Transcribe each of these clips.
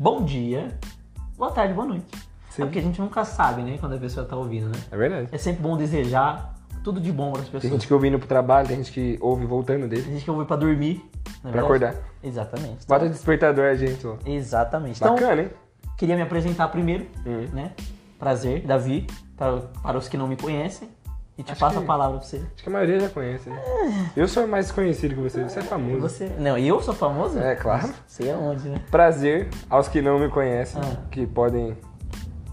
bom dia, boa tarde, boa noite. Sim. É porque a gente nunca sabe, né, quando a pessoa tá ouvindo, né? É verdade. É sempre bom desejar tudo de bom para as Tem pessoas. gente que ouve indo pro trabalho, tem gente que ouve voltando dele. Tem gente que ouve pra dormir. é Pra verdade? acordar. Exatamente. Então, Bota despertador a gente, ó. exatamente. Então, Bacana, hein? queria me apresentar primeiro, Hum. né? Prazer, Davi, para, para os que não me conhecem. E te Acho que- a palavra pra você. Acho que a maioria já conhece. né? Eu sou mais conhecido que você, você é famoso. você. Não, e eu sou famoso? É, claro. Sei aonde, né? Prazer aos que não me conhecem, Ah. que podem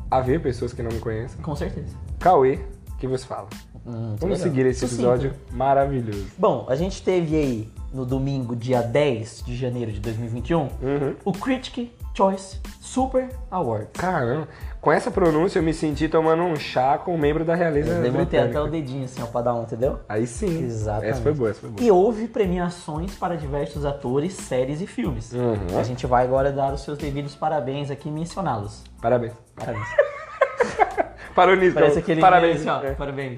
haver pessoas que não me conhecem. Com certeza. Cauê, que vos fala. Hum, Vamos seguir esse Sucinto. episódio maravilhoso. Bom, a gente teve aí no domingo, dia 10 de janeiro de 2021, Uhum. o Critic Choice Super Award. Caramba, com essa pronúncia eu me senti tomando um chá com um membro da realeza Eu levantei até o dedinho assim, ó, pra dar um, entendeu? Aí sim. Exatamente. Essa foi boa, essa foi boa. E houve premiações para diversos atores, séries e filmes. Uhum. A gente vai agora dar os seus devidos parabéns aqui e mencioná-los. Parabéns. Parabéns. Nisso. Parece aquele Parabéns. ó. É. Parabéns.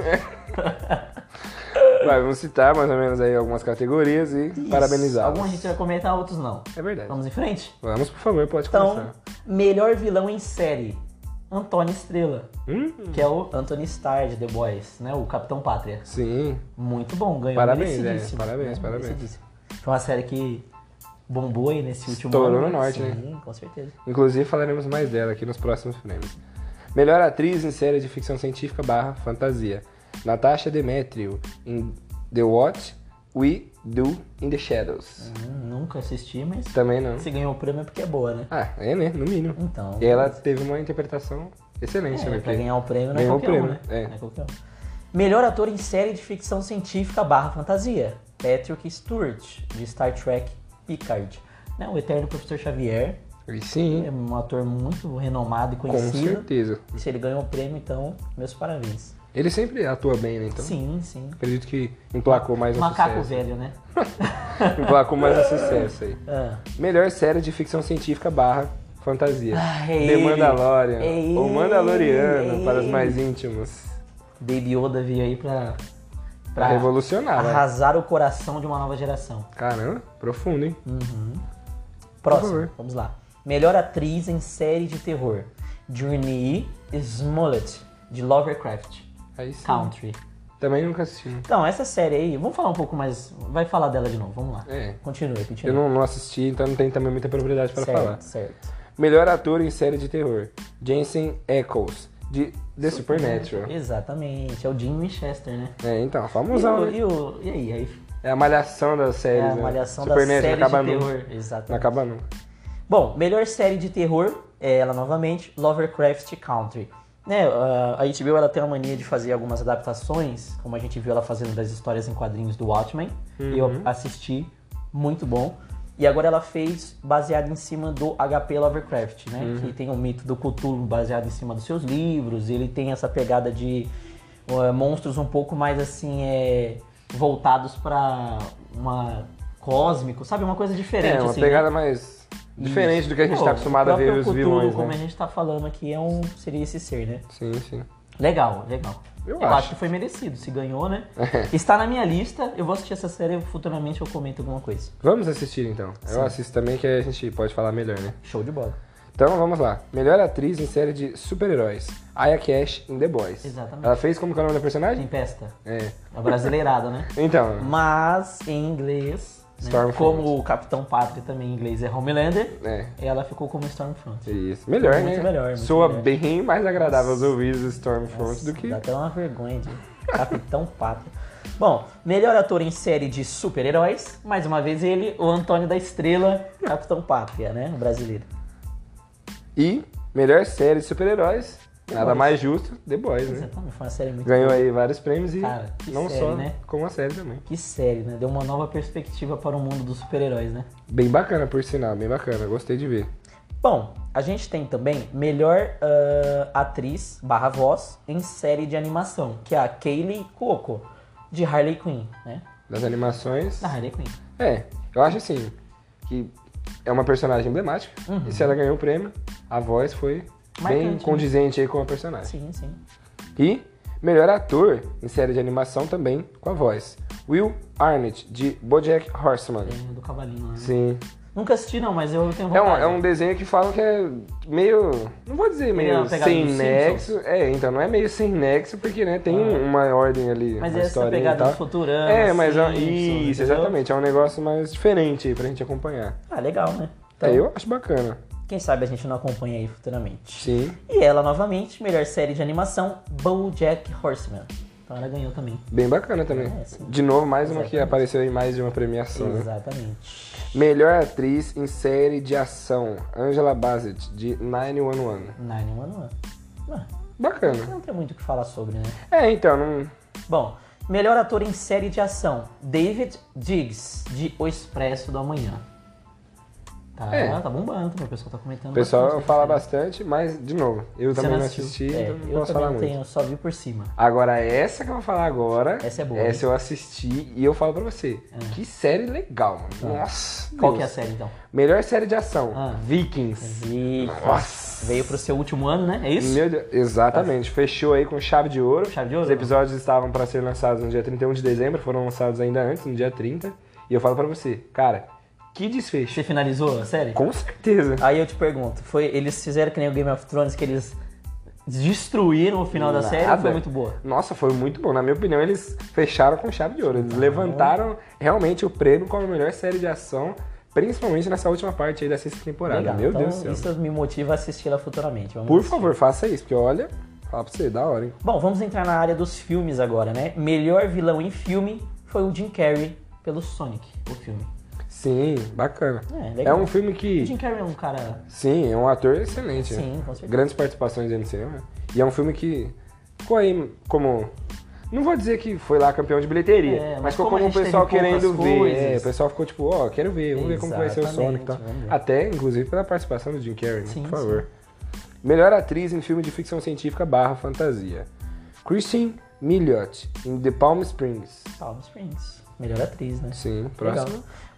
Vai, vamos citar mais ou menos aí algumas categorias e parabenizar. Alguns a gente vai comentar, outros não. É verdade. Vamos em frente? Vamos, por favor, pode Então, começar. melhor vilão em série. Antônio Estrela, Hum? que é o Anthony Starr de The Boys, né? O Capitão Pátria. Sim. Muito bom, ganhou Parabéns, é, parabéns, né? parabéns. Foi uma série que bombou aí nesse último Estourou ano. no norte, Sim, né? com certeza. Inclusive falaremos mais dela aqui nos próximos prêmios. Melhor atriz em série de ficção científica barra fantasia. Natasha Demetriou em The What We Do in the Shadows. Hum, nunca assisti, mas Também não. se ganhou o prêmio é porque é boa, né? Ah, é né? No mínimo. Então. E ela teve uma interpretação excelente é, também. pra ganhar o prêmio não é qualquer um, prêmio, né? é. Não é qualquer um. Melhor ator em série de ficção científica barra fantasia. Patrick Stewart, de Star Trek Picard. Né, o eterno professor Xavier. E sim, É um ator muito renomado e com conhecido. certeza. E se ele ganhou o prêmio, então, meus parabéns. Ele sempre atua bem, né? Então, sim, sim. acredito que emplacou mais um Macaco sucesso. velho, né? Emplacou mais um sucesso aí. Ah. Melhor série de ficção científica barra fantasia. Ah, é The ele. Mandalorian. É ele, Mandaloriano, é para os mais íntimos. Baby Yoda veio aí pra, Pra revolucionar, né? arrasar o coração de uma nova geração. Caramba, profundo, hein? Próximo, favor. vamos lá. Melhor atriz em série de terror. Journey Smollett, de Lovecraft Aí sim. Country. Também nunca assisti. Então, essa série aí, vamos falar um pouco mais. Vai falar dela de novo, vamos lá. É. Continue, Eu continue. não, não assisti, então não tenho também muita propriedade para certo, falar. certo. Melhor ator em série de terror. Jensen Ackles, de The Supernatural. Exatamente, é o Jim Winchester, né? É, então, E, famosão, o, né? e, o- e aí? aí É a malhação das é séries, a né? malhação da Supernatural série não acaba de nunca. terror. Exatamente. Não acaba nunca. Bom, melhor série de terror, é ela novamente, Lovecraft Country. Né, a HBO ela tem a mania de fazer algumas adaptações, como a gente viu ela fazendo das histórias em quadrinhos do Watchmen. E eu assisti, muito bom. E agora ela fez baseado em cima do HP Lovecraft, né? Que tem o mito do Cthulhu baseado em cima dos seus livros. Ele tem essa pegada de uh, monstros um pouco mais assim, é, voltados para uma cósmico, sabe? Uma coisa diferente. É, uma assim, né? pegada mais diferente do que a gente está acostumado a ver os Cthulhu, vilões, como né? a gente tá falando aqui, é um, seria esse ser, né? Sim, sim. Legal, legal. Eu acho. acho. que foi merecido. Se ganhou, né? Está na minha lista. Eu vou assistir essa série futuramente eu comento alguma coisa. Vamos assistir então. Sim. Eu assisto também que a gente pode falar melhor, né? Show de bola. Então vamos lá. Melhor atriz em série de super-heróis. Aya Cash em The Boys. Exatamente. Ela fez como que é o nome da personagem? Tempesta. É. É brasileirada, né? Então, Mas em inglês, né? Stormfront. como o Capitão Pátria também em inglês é Homelander, é. ela ficou como Stormfront. Isso. Melhor, Muito né? melhor, muito Soa melhor. bem mais agradável aos ouvidos do Stormfront do que. Dá até uma vergonha de Capitão Pátria. Bom, melhor ator em série de super-heróis, mais uma vez ele, o Antônio da Estrela, Capitão Pátria, né? O brasileiro. E melhor série de super-heróis. The Nada Boys. mais justo, The Boys, né? Exatamente, foi uma série muito Ganhou boa. aí vários prêmios e Cara, não série, só né? como a série também. Que série, né? Deu uma nova perspectiva para o mundo dos super-heróis, né? Bem bacana, por sinal, bem bacana. Gostei de ver. Bom, a gente tem também melhor ah, atriz barra voz em série de animação, que é a Kaylee Cuoco, de Harley Quinn, né? Das animações. Da Harley Quinn. É, eu acho assim, que é uma personagem emblemática. E se ela ganhou o prêmio, a voz foi bem Marcante, né? condizente aí com a personagem. Sim, sim. E melhor ator em série de animação também com a voz. Will Arnett, de BoJack Horseman. É, do cavalinho lá, né? Sim. Nunca assisti não, mas eu tenho É vontade. um, é um desenho que falam que é meio. Não vou dizer é meio sem nexo. É, então não é meio sem nexo, porque né, tem Ah. uma ordem ali. Mas é essa pegada do Futurama, É, mas é- Simpsons, isso, entendeu? exatamente. É um negócio mais diferente aí pra gente acompanhar. Ah, legal, né? Então, É, eu acho bacana. Quem sabe a gente não acompanha aí futuramente. Sim. E ela, novamente, melhor série de animação, BoJack Horseman. Então ela ganhou também. Bem bacana também. É. De novo, mais uma que Exatamente. apareceu em mais de uma premiação. né? Exatamente. Melhor atriz em série de ação, Angela Bassett, de 911. 911. Ah, Bacana. não tem muito o que falar sobre, né? É, então, não... Bom, melhor ator em série de ação, David Diggs, de O Expresso do Amanhã. Tá, É. tá bombando, o pessoal tá comentando o pessoal fala sobre bastante, mas, de novo, eu Você também não assisti, É, então não eu posso falar não muito. tenho, só vi por cima. Agora, essa que eu vou falar agora, Essa é boa, essa eu assisti e eu falo pra você. Que série legal, mano. Nossa. Ah. Qual que é a Deus. série então? Melhor série de ação, Ah. Vikings. Vi. Nossa. Veio pro seu último ano, né? É isso? Meu Deus, exatamente. Fechou aí com chave de ouro. Chave de ouro? Os episódios estavam pra ser lançados no dia 31 de dezembro, foram lançados ainda antes, no dia 30. E eu falo pra você, cara, que desfecho. Você finalizou a série? Com certeza. Aí eu te pergunto, foi, eles fizeram que nem o Game of Thrones, que eles destruíram o final da série ou Nada. foi muito boa? Nossa, foi muito bom. Na minha opinião, eles fecharam com chave de ouro. Eles levantaram realmente o prêmio como a melhor série de ação, principalmente nessa última parte aí da sexta temporada. Legal. Meu então, Deus do céu. isso me motiva a assisti-la futuramente. Vamos Por assistir. favor, faça isso, porque olha, fala pra você, da hora, hein? Bom, vamos entrar na área dos filmes agora, né? Melhor vilão em filme foi o Jim Carrey pelo Sonic, o filme. Sim, bacana. É, É, um filme O que, Jim Carrey é um cara... sim, é um ator excelente. né? Sim, com certeza. Grandes participações dele no cinema. E é um filme que ficou aí como... Não vou dizer que foi lá campeão de bilheteria, É, mas mas ficou como o gente pessoal querendo ver. É, o pessoal ficou tipo, ó, quero ver, vamos ver como vai ser o Exatamente, Sonic e tal. Até, inclusive, pela participação do Jim Carrey, né? Sim, por favor. Melhor atriz em filme de ficção científica barra fantasia. Christine Miliot, em The Palm Springs. Palm Springs. Melhor atriz, né? Sim, Legal.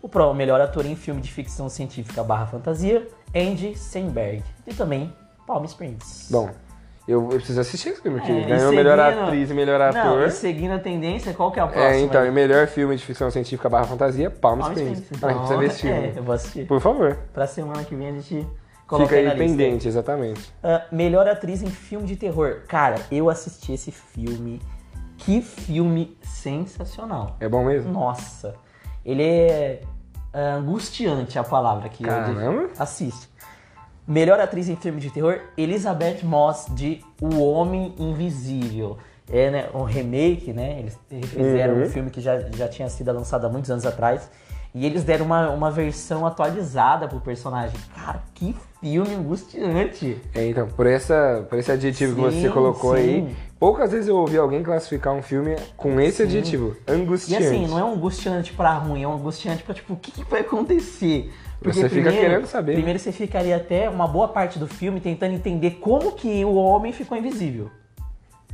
O pro melhor ator em filme de ficção científica barra fantasia, Andy Samberg. E também Palm Springs. Bom, eu, eu preciso assistir esse filme, porque É, e ganhou melhor seguindo- atriz e melhor Não, ator. e seguindo a tendência, qual que é a próxima? É, então, e melhor filme de ficção científica barra fantasia, Palm, Palm Springs. Springs. Ah, a gente precisa ver esse É, filme. eu vou assistir. Por favor. Pra semana que vem a gente coloca Fica aí na lista. pendente, exatamente. Ah, melhor atriz em filme de terror. Cara, eu assisti esse filme. Que filme sensacional. É bom mesmo? Nossa. Ele é ah, angustiante a palavra que eu Caramba. assiste. Melhor atriz em filme de terror, Elizabeth Moss de O Homem Invisível. É né, um remake, né? Eles fizeram Uhum. um filme que já, já tinha sido lançado há muitos anos atrás. E eles deram uma, uma versão atualizada pro personagem. Cara, que filme angustiante. É, então, por, essa, por esse adjetivo que Sim, você colocou aí, sim. Poucas vezes eu ouvi alguém classificar um filme com esse adjetivo, E angustiante. assim, não é um angustiante pra ruim, é um angustiante pra tipo, o que, que vai acontecer? Você fica querendo saber. Primeiro você ficaria até uma boa parte do filme tentando entender como que o homem ficou invisível.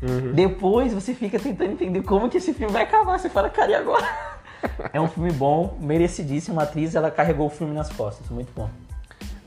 Uhum. Depois você fica tentando entender como que esse filme vai acabar. Você fala, cara, e agora? é um filme bom, merecidíssimo. A atriz, ela carregou o filme nas costas. Muito bom.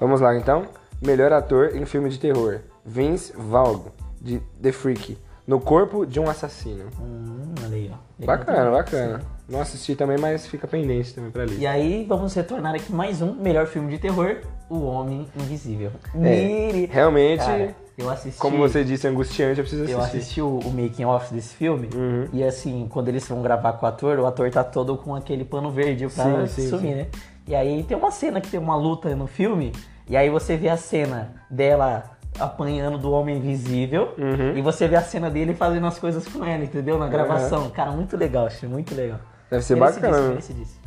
Vamos lá, então. Melhor ator em filme de terror, Vince Vaughn, de The Freak, no corpo de um assassino. Hum, olha aí, ó. Bacana, bacana. Não assisti também, mas fica pendente também pra lista. E aí, vamos retornar aqui mais um melhor filme de terror, O Homem Invisível. É, realmente, Cara, eu assisti. como você disse, angustiante, eu preciso Eu assistir. assisti o, o making off desse filme Uhum. e assim, quando eles vão gravar com o ator, o ator tá todo com aquele pano verde pra Sim, sim, sumir, sim. né? E aí tem uma cena que tem uma luta no filme, e aí você vê a cena dela apanhando do homem invisível, Uhum. e você vê a cena dele fazendo as coisas com ela, entendeu? Na gravação. Cara, muito legal, achei muito legal. Deve ser Merecidíssimo, bacana. né? merecidíssimo.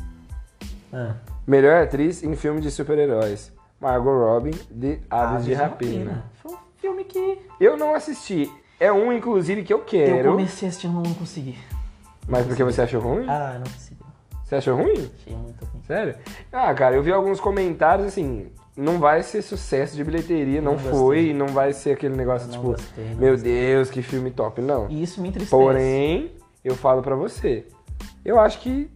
Ah, Melhor atriz em filme de super-heróis, Margot Robbie, de Aves, de Rapina. Foi um filme que Eu não assisti. É um, inclusive, que eu eu quero. comecei a assistir e não consegui. Mas porque você achou ruim? Ah, não consegui. Você achou ruim? Achei muito ruim. Sério? Ah, cara, eu vi alguns comentários assim. Não vai ser sucesso de bilheteria, não, Não foi, e não vai ser aquele negócio Não tipo, gostei, meu gostei. Deus, que filme top. Não. E isso me entristece. Porém, eu falo pra você, eu acho que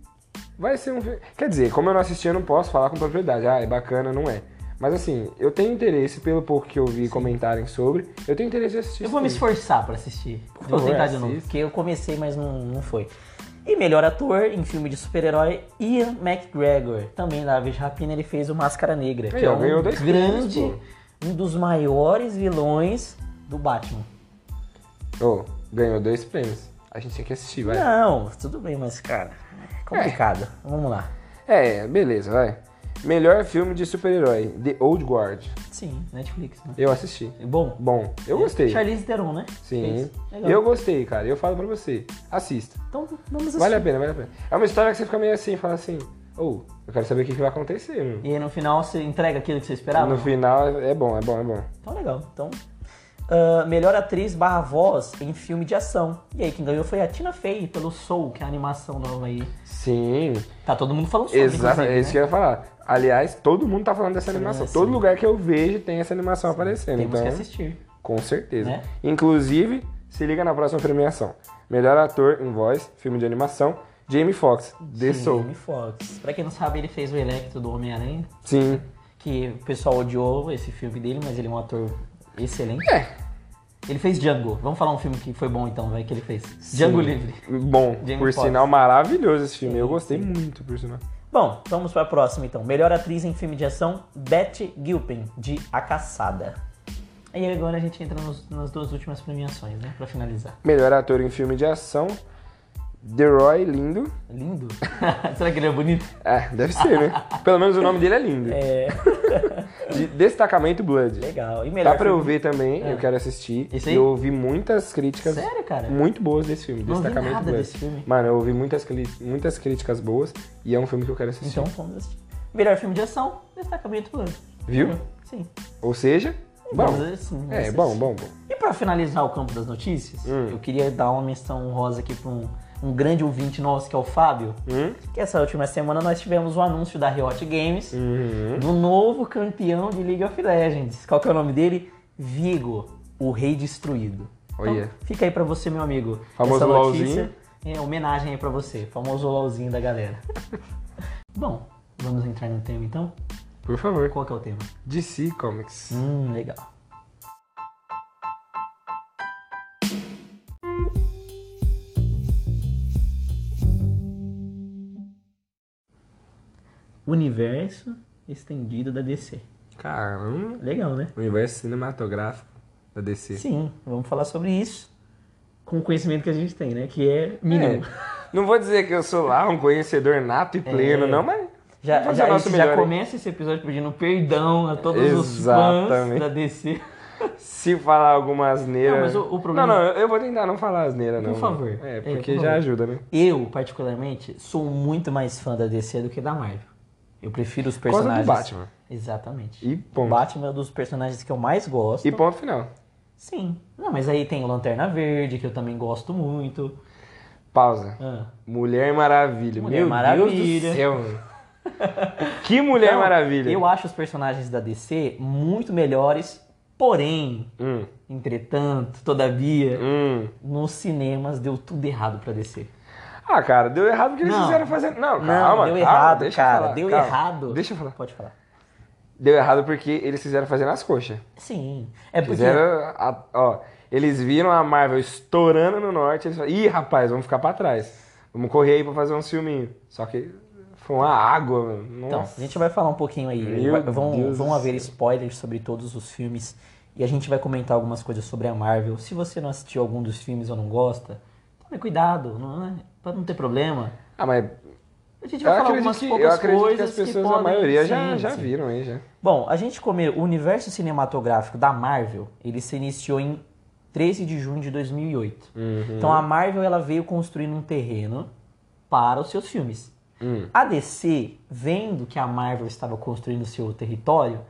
vai ser um filme. Quer dizer, como eu não assisti, eu não posso falar com propriedade. Ah, é bacana, não é. Mas assim, eu tenho interesse, pelo pouco que eu vi comentarem sobre, eu tenho interesse em assistir Eu vou me esforçar pra assistir. vou favor, tentar de novo, porque eu comecei, mas não, não foi. E melhor ator em filme de super-herói, Ian McGregor. Também da Aves de Rapina ele fez o Máscara Negra, que é um ganhou dois prêmios, grande, um dos maiores vilões do Batman. Ô, ganhou dois prêmios. A gente tinha que assistir, vai. Não, tudo bem, mas cara, é complicado. Vamos lá. É, beleza, vai. Melhor filme de super-herói, The Old Guard. Sim, Netflix, né? Eu assisti. Bom. Bom, eu gostei. Charlize Theron, né? Sim. Eu gostei, cara. Eu falo pra você. Assista. Então vamos assistir. Vale a pena, vale a pena. É uma história que você fica meio assim, fala assim, ou, eu quero saber o que, que vai acontecer, meu. E aí no final você entrega aquilo que você esperava? No final é bom, é bom, é bom. Então legal. Então, ah, melhor atriz barra voz em filme de ação. E aí quem ganhou foi a Tina Fey pelo Soul, que é a animação nova aí. Sim, Tá todo mundo falando sobre, exato, é isso né? que eu ia falar. Aliás, todo mundo tá falando dessa Sim, animação. sim. Todo lugar que eu vejo tem essa animação aparecendo. Temos então, que assistir. com certeza. Né? Inclusive, se liga na próxima premiação. Melhor ator em voz, filme de animação, Jamie Foxx, The Soul. Jamie Foxx. Pra quem não sabe, ele fez o Electro do Homem-Aranha, Sim. que o pessoal odiou esse filme dele, mas ele é um ator excelente. É. Ele fez Django. Vamos falar um filme que foi bom então, vai, que ele fez. Django Sim. Livre. Bom, Jamie por Foxx. sinal, maravilhoso esse filme. Sim, eu gostei sim. muito, por sinal. Bom, vamos para a próxima então. Melhor atriz em filme de ação, Betty Gilpin, de A Caçada. E agora a gente entra nos- nas duas últimas premiações, né? Pra finalizar. Melhor ator em filme de ação, Deroy Lindo. Lindo? Será que ele é bonito? É, deve ser, né? Pelo menos o nome dele é lindo. É. De Destacamento Blood. Legal. E melhor Dá pra eu ver também, É. eu quero assistir. Esse E aí? eu ouvi muitas críticas Sério, cara? muito boas desse filme, Não Destacamento nada Blood. desse filme. Mano, eu ouvi muitas, muitas críticas boas e é um filme que eu quero assistir. Então vamos assistir. Melhor filme de ação, Destacamento Plano. Viu? Sim. Ou seja, bom. Assistir, vamos É, assistir. bom, bom, bom. E pra finalizar o campo das notícias, Hum. eu queria dar uma menção honrosa aqui pra um, um grande ouvinte nosso, que é o Fábio. Hum? Que essa última semana nós tivemos o anúncio da Riot Games Uhum. do novo campeão de League of Legends. Qual que é o nome dele? Vigo, o Rei Destruído. Então, Olha. fica aí pra você, meu amigo. Famoso essa notícia é homenagem aí pra você, famoso LOLzinho da galera. Bom, vamos entrar no tema então? Por favor. Qual que é o tema? DC Comics. Hum, legal. Universo estendido da DC. Caramba. Legal, né? Universo cinematográfico da DC. Sim, vamos falar sobre isso com o conhecimento que a gente tem, né? Que é mínimo. É. Não vou dizer que eu sou lá um conhecedor nato e pleno, É. não, mas. Já, já, a gente já começa esse episódio pedindo perdão a todos os fãs Exatamente. da DC. Se falar alguma asneira. Não, mas o- o problema- Não, não, eu vou tentar não falar asneira, não. Por favor. É, É, porque por já favor. ajuda, né? Eu, particularmente, sou muito mais fã da DC do que da Marvel. Eu prefiro os Por causa do personagens. Batman. Exatamente. E ponto. Batman é um dos personagens que eu mais gosto. E ponto final. Sim. Não, mas aí tem o Lanterna Verde, que eu também gosto muito. Pausa. Ah. Mulher Maravilha. Mulher Meu Maravilha. Deus do céu. Que Mulher Então, Maravilha. Eu acho os personagens da DC muito melhores, porém, Hum, entretanto, todavia, hum. nos cinemas deu tudo errado pra DC. Ah, cara, deu errado porque eles Não. fizeram fazer. Não, Não, calma. deu calma, errado, deixa cara. falar, deu calma. errado. Deixa eu falar. Pode falar. Deu errado porque eles fizeram fazer nas coxas. Sim. É porque. Fizeram. a- ó, eles viram a Marvel estourando no norte. Eles falaram, ih, rapaz, vamos ficar pra trás. Vamos correr aí pra fazer um filminho. Só que foi uma água, mano. Então, Nossa. a gente vai falar um pouquinho aí. Meu vão, Deus vão haver spoilers sobre todos os filmes. E a gente vai comentar algumas coisas sobre a Marvel. Se você não assistiu algum dos filmes ou não gosta, tome cuidado, não é? Pra não ter problema. Ah, mas A gente eu vai falar acredito, algumas que, poucas eu acredito que coisas as pessoas, podem... a maioria, já, Sim, já sim. viram aí, já. Bom, a gente come o universo cinematográfico da Marvel, ele se iniciou em 13 de junho de 2008. Uhum. Então a Marvel ela veio construindo um terreno para os seus filmes. Hum. A DC, vendo que a Marvel estava construindo o seu território,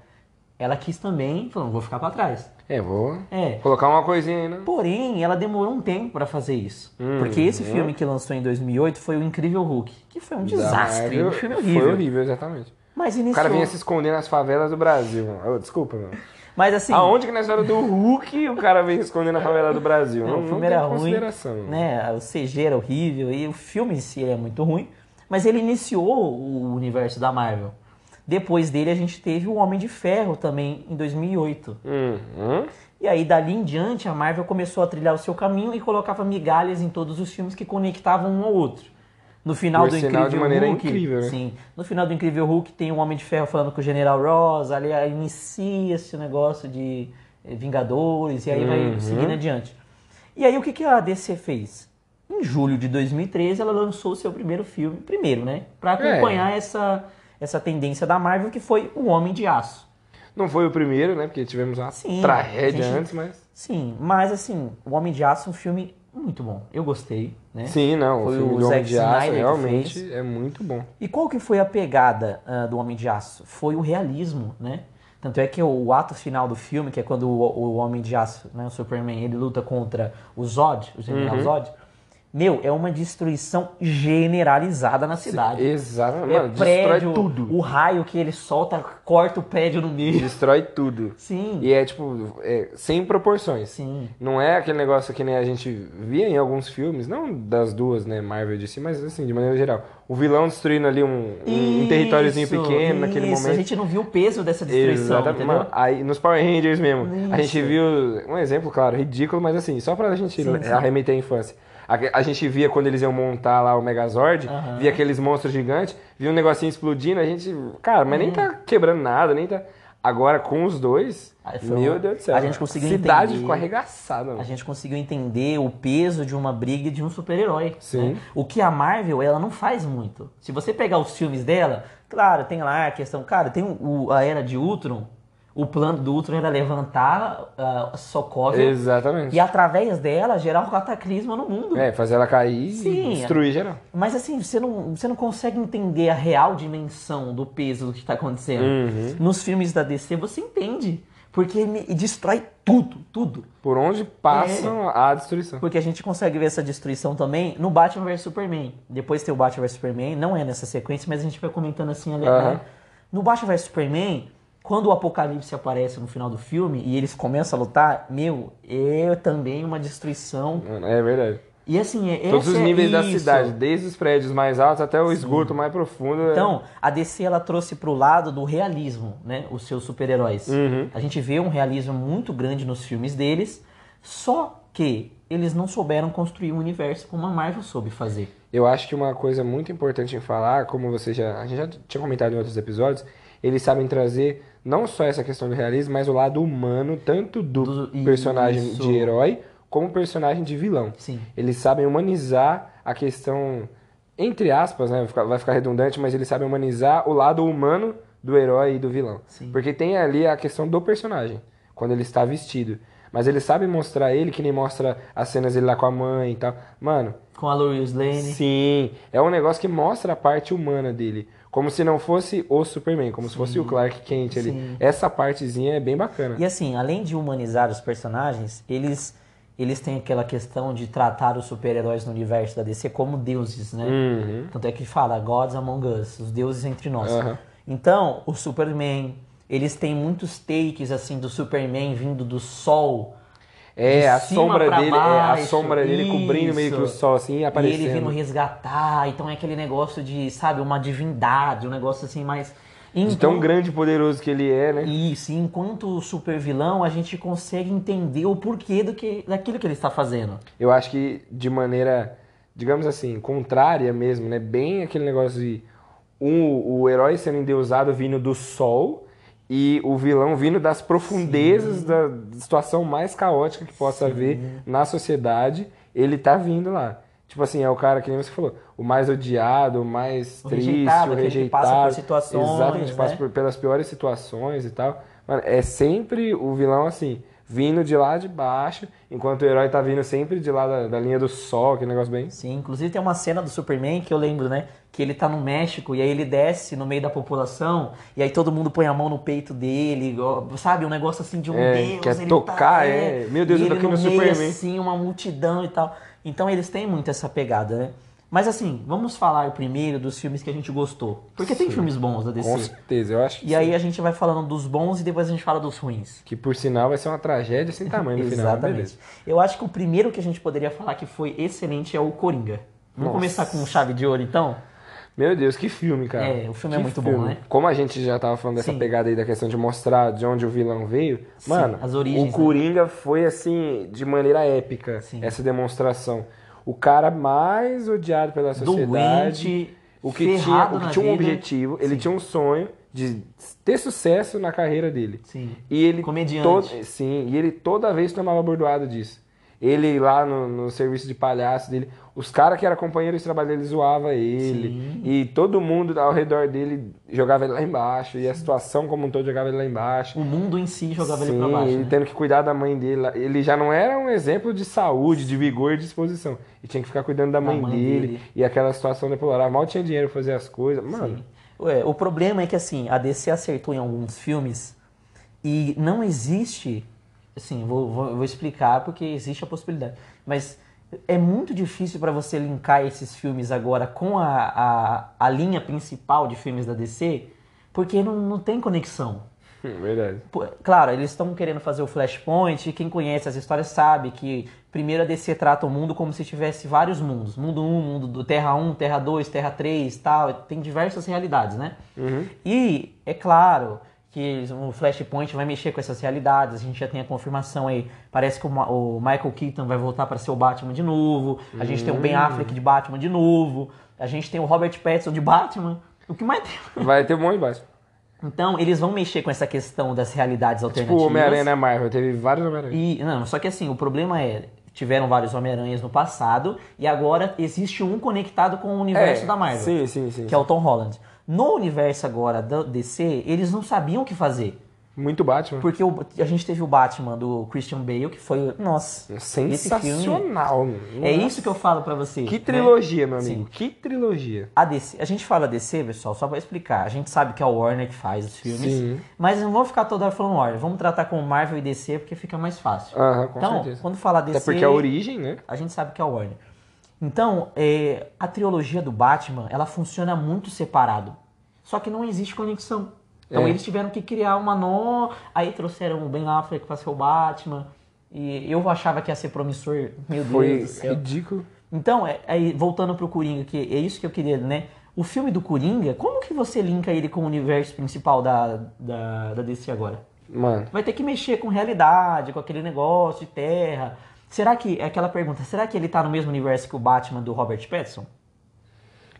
ela quis também, falou, não vou ficar para trás. É, vou É. colocar uma coisinha aí, né? Porém, ela demorou um tempo para fazer isso. Hum, Porque esse hum. filme que lançou em 2008 foi o Incrível Hulk, que foi um desastre, um filme horrível. Foi horrível, exatamente. Mas O iniciou. cara vinha se esconder nas favelas do Brasil. desculpa, mano. Mas assim, Aonde que na história do Hulk o cara vem se esconder na favela do Brasil? É, Não, o filme era ruim, né? O CG era horrível e o filme em si é muito ruim. Mas ele iniciou o universo da Marvel. Depois dele a gente teve o Homem de Ferro também em 2008. Hum, hum. E aí dali em diante a Marvel começou a trilhar o seu caminho e colocava migalhas em todos os filmes que conectavam um ao outro. No final Por do Incrível de maneira Hulk, incrível, né? sim. No final do Incrível Hulk tem o Homem de Ferro falando com o General Ross, ali inicia esse negócio de eh, Vingadores e aí vai Uhum. seguindo adiante. E aí o que, que a DC fez? Em julho de 2013 ela lançou o seu primeiro filme, primeiro, né? Pra acompanhar essa, essa tendência da Marvel que foi O Homem de Aço. Não foi o primeiro, né? Porque tivemos uma Sim, tragédia gente- antes, mas. Sim, mas assim, O Homem de Aço é um filme muito bom. Eu gostei, né? Sim, não. Foi o filme o do Homem de Aço realmente é muito bom. E qual que foi a pegada ah, do Homem de Aço? Foi o realismo, né? Tanto é que o, o ato final do filme, que é quando o, o Homem de Aço, né, o Superman, ele luta contra o Zod, o General Uhum. Zod, meu, é uma destruição generalizada na cidade. Exatamente. É Mano, destrói prédio, tudo. o raio que ele solta, corta o prédio no meio. Destrói tudo. Sim, E é tipo, é, sem proporções. sim. Não é aquele negócio que nem a gente via em alguns filmes, não das duas, né, Marvel e DC, mas assim, de maneira geral. O vilão destruindo ali um, um, um territóriozinho Isso, pequeno naquele isso, momento. A gente não viu o peso dessa destruição, Exatamente. Mano, aí, nos Power Rangers mesmo, a Isso. gente viu um exemplo, claro, ridículo, mas assim, só pra gente Sim, sim. arremeter a infância. A, a gente via quando eles iam montar lá o Megazord, Aham. via aqueles monstros gigantes, via um negocinho explodindo, a gente, cara, mas nem tá quebrando nada, nem tá. Agora com os dois, foi meu Deus do céu. a gente conseguiu Cidade entender. ficou arregaçada, mano. a gente conseguiu entender o peso de uma briga de um super-herói. Sim. né? O que a Marvel, ela não faz muito. Se você pegar os filmes dela, claro, tem lá a questão, cara, tem o, a Era de Ultron, o plano do Ultron era levantar a Sokovia Exatamente. e através dela gerar um cataclisma no mundo. É, fazer ela cair Sim. e destruir geral. Mas assim, você não, você não consegue entender a real dimensão do peso do que está acontecendo. Uhum. Nos filmes da DC você entende. Porque ele destrói tudo, tudo. Por onde passam a destruição. Porque a gente consegue ver essa destruição também no Batman vs Superman. Depois tem o Batman vs Superman, não é nessa sequência, mas a gente vai comentando assim. Aham. né? No Batman vs Superman, quando o Apocalipse aparece no final do filme e eles começam a lutar, meu, é também uma destruição. É verdade. E assim, é Todos os é níveis da isso. cidade, desde os prédios mais altos até o esgoto mais profundo. é- Então, a DC ela trouxe pro lado do realismo, né? Os seus super-heróis. Uhum. A gente vê um realismo muito grande nos filmes deles, só que eles não souberam construir um universo como a Marvel soube fazer. Eu acho que uma coisa muito importante em falar, como você já, a gente já tinha comentado em outros episódios, eles sabem trazer não só essa questão do realismo, mas o lado humano, tanto do, Do- personagem isso. de herói como personagem de vilão. Sim. Eles sabem humanizar a questão, entre aspas, né, vai ficar- redundante, mas eles sabem humanizar o lado humano do herói e do vilão. Sim. Porque tem ali a questão do personagem, quando ele está vestido. Mas eles sabem mostrar ele, que nem mostra as cenas dele lá com a mãe e tal. Mano, Com a Lois Lane. Sim, é um negócio que mostra a parte humana dele. Como se não fosse o Superman, como se fosse o Clark Kent ali. Sim. Essa partezinha é bem bacana. E assim, além de humanizar os personagens, eles eles têm aquela questão de tratar os super-heróis no universo da DC como deuses, né? Uhum. Tanto é que fala Gods Among Us, os deuses entre nós. Aham. Então, o Superman, eles têm muitos takes assim do Superman vindo do sol. É, de a sombra dele, é a baixo, sombra dele cobrindo meio que o sol assim e E aparecendo. ele vindo resgatar, então é aquele negócio de, sabe, uma divindade, um negócio assim mais. De tão grande e poderoso que ele é, né? Isso, e enquanto super vilão, a gente consegue entender o porquê do que, daquilo que ele está fazendo. Eu acho que de maneira, digamos assim, contrária mesmo, né? Bem aquele negócio de um, o herói sendo endeusado vindo do sol e o vilão vindo das profundezas da situação mais caótica que possa haver na sociedade, ele tá vindo lá. Tipo assim, é o cara que nem você falou, o mais odiado, o mais O triste, rejeitado, o aquele que rejeitado. passa por situações, Exatamente, passa né? por- pelas piores situações e tal. Mano, é sempre o vilão assim, vindo de lá de baixo, enquanto o herói tá vindo sempre de lá da, da linha do sol, aquele negócio bem. Sim, inclusive tem uma cena do Superman que eu lembro, né? Que ele tá no México e aí ele desce no meio da população e aí todo mundo põe a mão no peito dele, sabe? Um negócio assim de um É, Deus. quer ele tocar, tá, é. Meu Deus, e eu aqui no meio, Superman. assim, uma multidão e tal. Então eles têm muito essa pegada, né? Mas assim, vamos falar primeiro dos filmes que a gente gostou. Porque tem Sim. filmes bons da DC. Com certeza, eu acho que E aí a gente vai falando dos bons e depois a gente fala dos ruins. Que por sinal vai ser uma tragédia sem tamanho no final. mas Exatamente. Beleza. Eu acho que o primeiro que a gente poderia falar que foi excelente é o Coringa. Vamos Nossa. começar com chave de ouro, então? Meu Deus, que filme, cara. É, o filme é Que muito bom, né? Como a gente já tava falando dessa Sim. pegada aí da questão de mostrar de onde o vilão veio, Sim, mano, as origens, o Coringa foi assim, de maneira épica, Sim. essa demonstração. O cara mais odiado pela sociedade. Doente, o que tinha, o que tinha um vida. objetivo, ele Sim. tinha um sonho de ter sucesso na carreira dele. Sim. E ele Comediante. todo- sim, e ele toda vez tomava bordoado disso. Ele lá no, no serviço de palhaço dele, os caras que eram companheiros de trabalho dele zoava ele. Sim. E todo mundo ao redor dele jogava ele lá embaixo. E a situação como um todo jogava ele lá embaixo. O mundo em si jogava ele Sim, pra baixo. ele né? tendo que cuidar da mãe dele. Ele já não era um exemplo de saúde, de vigor e disposição. Ele tinha que ficar cuidando da mãe, mãe dele, dele. E aquela situação deplorável. Mal tinha dinheiro pra fazer as coisas. Mano, Sim. Ué, o problema é que assim, a DC acertou em alguns filmes e não existe. Assim, vou, vou, vou explicar porque existe a possibilidade. Mas é muito difícil para você linkar esses filmes agora com a, a, a linha principal de filmes da DC, porque não, não tem conexão. verdade. Pô, Claro, eles estão querendo fazer o Flashpoint, e quem conhece as histórias sabe que primeiro a DC trata o mundo como se tivesse vários mundos. Mundo 1, mundo do Terra 1, Terra 2, Terra 3, tal, tem diversas realidades, né? E é claro que o Flashpoint vai mexer com essas realidades, a gente já tem a confirmação aí, parece que o, o Michael Keaton vai voltar para ser o Batman de novo, a gente tem o Ben Affleck de Batman de novo, a gente tem o Robert Pattinson de Batman, o que mais tem? Vai ter um monte de baixo. Então, eles vão mexer com essa questão das realidades Tipo, alternativas. o Homem-Aranha na Marvel. Teve vários Homem-Aranha. E, não, só que assim, o problema é, tiveram vários Homem-Aranhas no passado e agora existe um conectado com o universo da Marvel, Sim, sim, sim. que é o Tom Holland. No universo agora da DC, eles não sabiam o que fazer. Muito Batman. Porque o- a gente teve o Batman do Christian Bale, que foi, nossa, esse filme Sensacional, é isso que eu falo pra você. Que né? trilogia, meu amigo. Sim. Que trilogia. A DC, a gente fala DC, pessoal, só pra explicar. A gente sabe que é o Warner que faz os filmes, Sim. mas não vamos ficar toda hora falando Warner. Vamos tratar com Marvel e DC porque fica mais fácil. Aham, com então, certeza. quando fala DC, Até porque a origem, né? a gente sabe que é o Warner. Então, é, a trilogia do Batman, ela funciona muito separado. Só que não existe conexão. Então É. eles tiveram que criar uma nó, aí trouxeram o Ben Affleck pra ser o Batman. E eu achava que ia ser promissor, meu Foi Deus do céu. ridículo. Então, é, aí, voltando pro Coringa, que é isso que eu queria, né? O filme do Coringa, como que você linka ele com o universo principal da, da, da DC agora? Mano, Vai ter que mexer com realidade, com aquele negócio de terra. Será que, é aquela pergunta, será que ele tá no mesmo universo que o Batman do Robert Pattinson?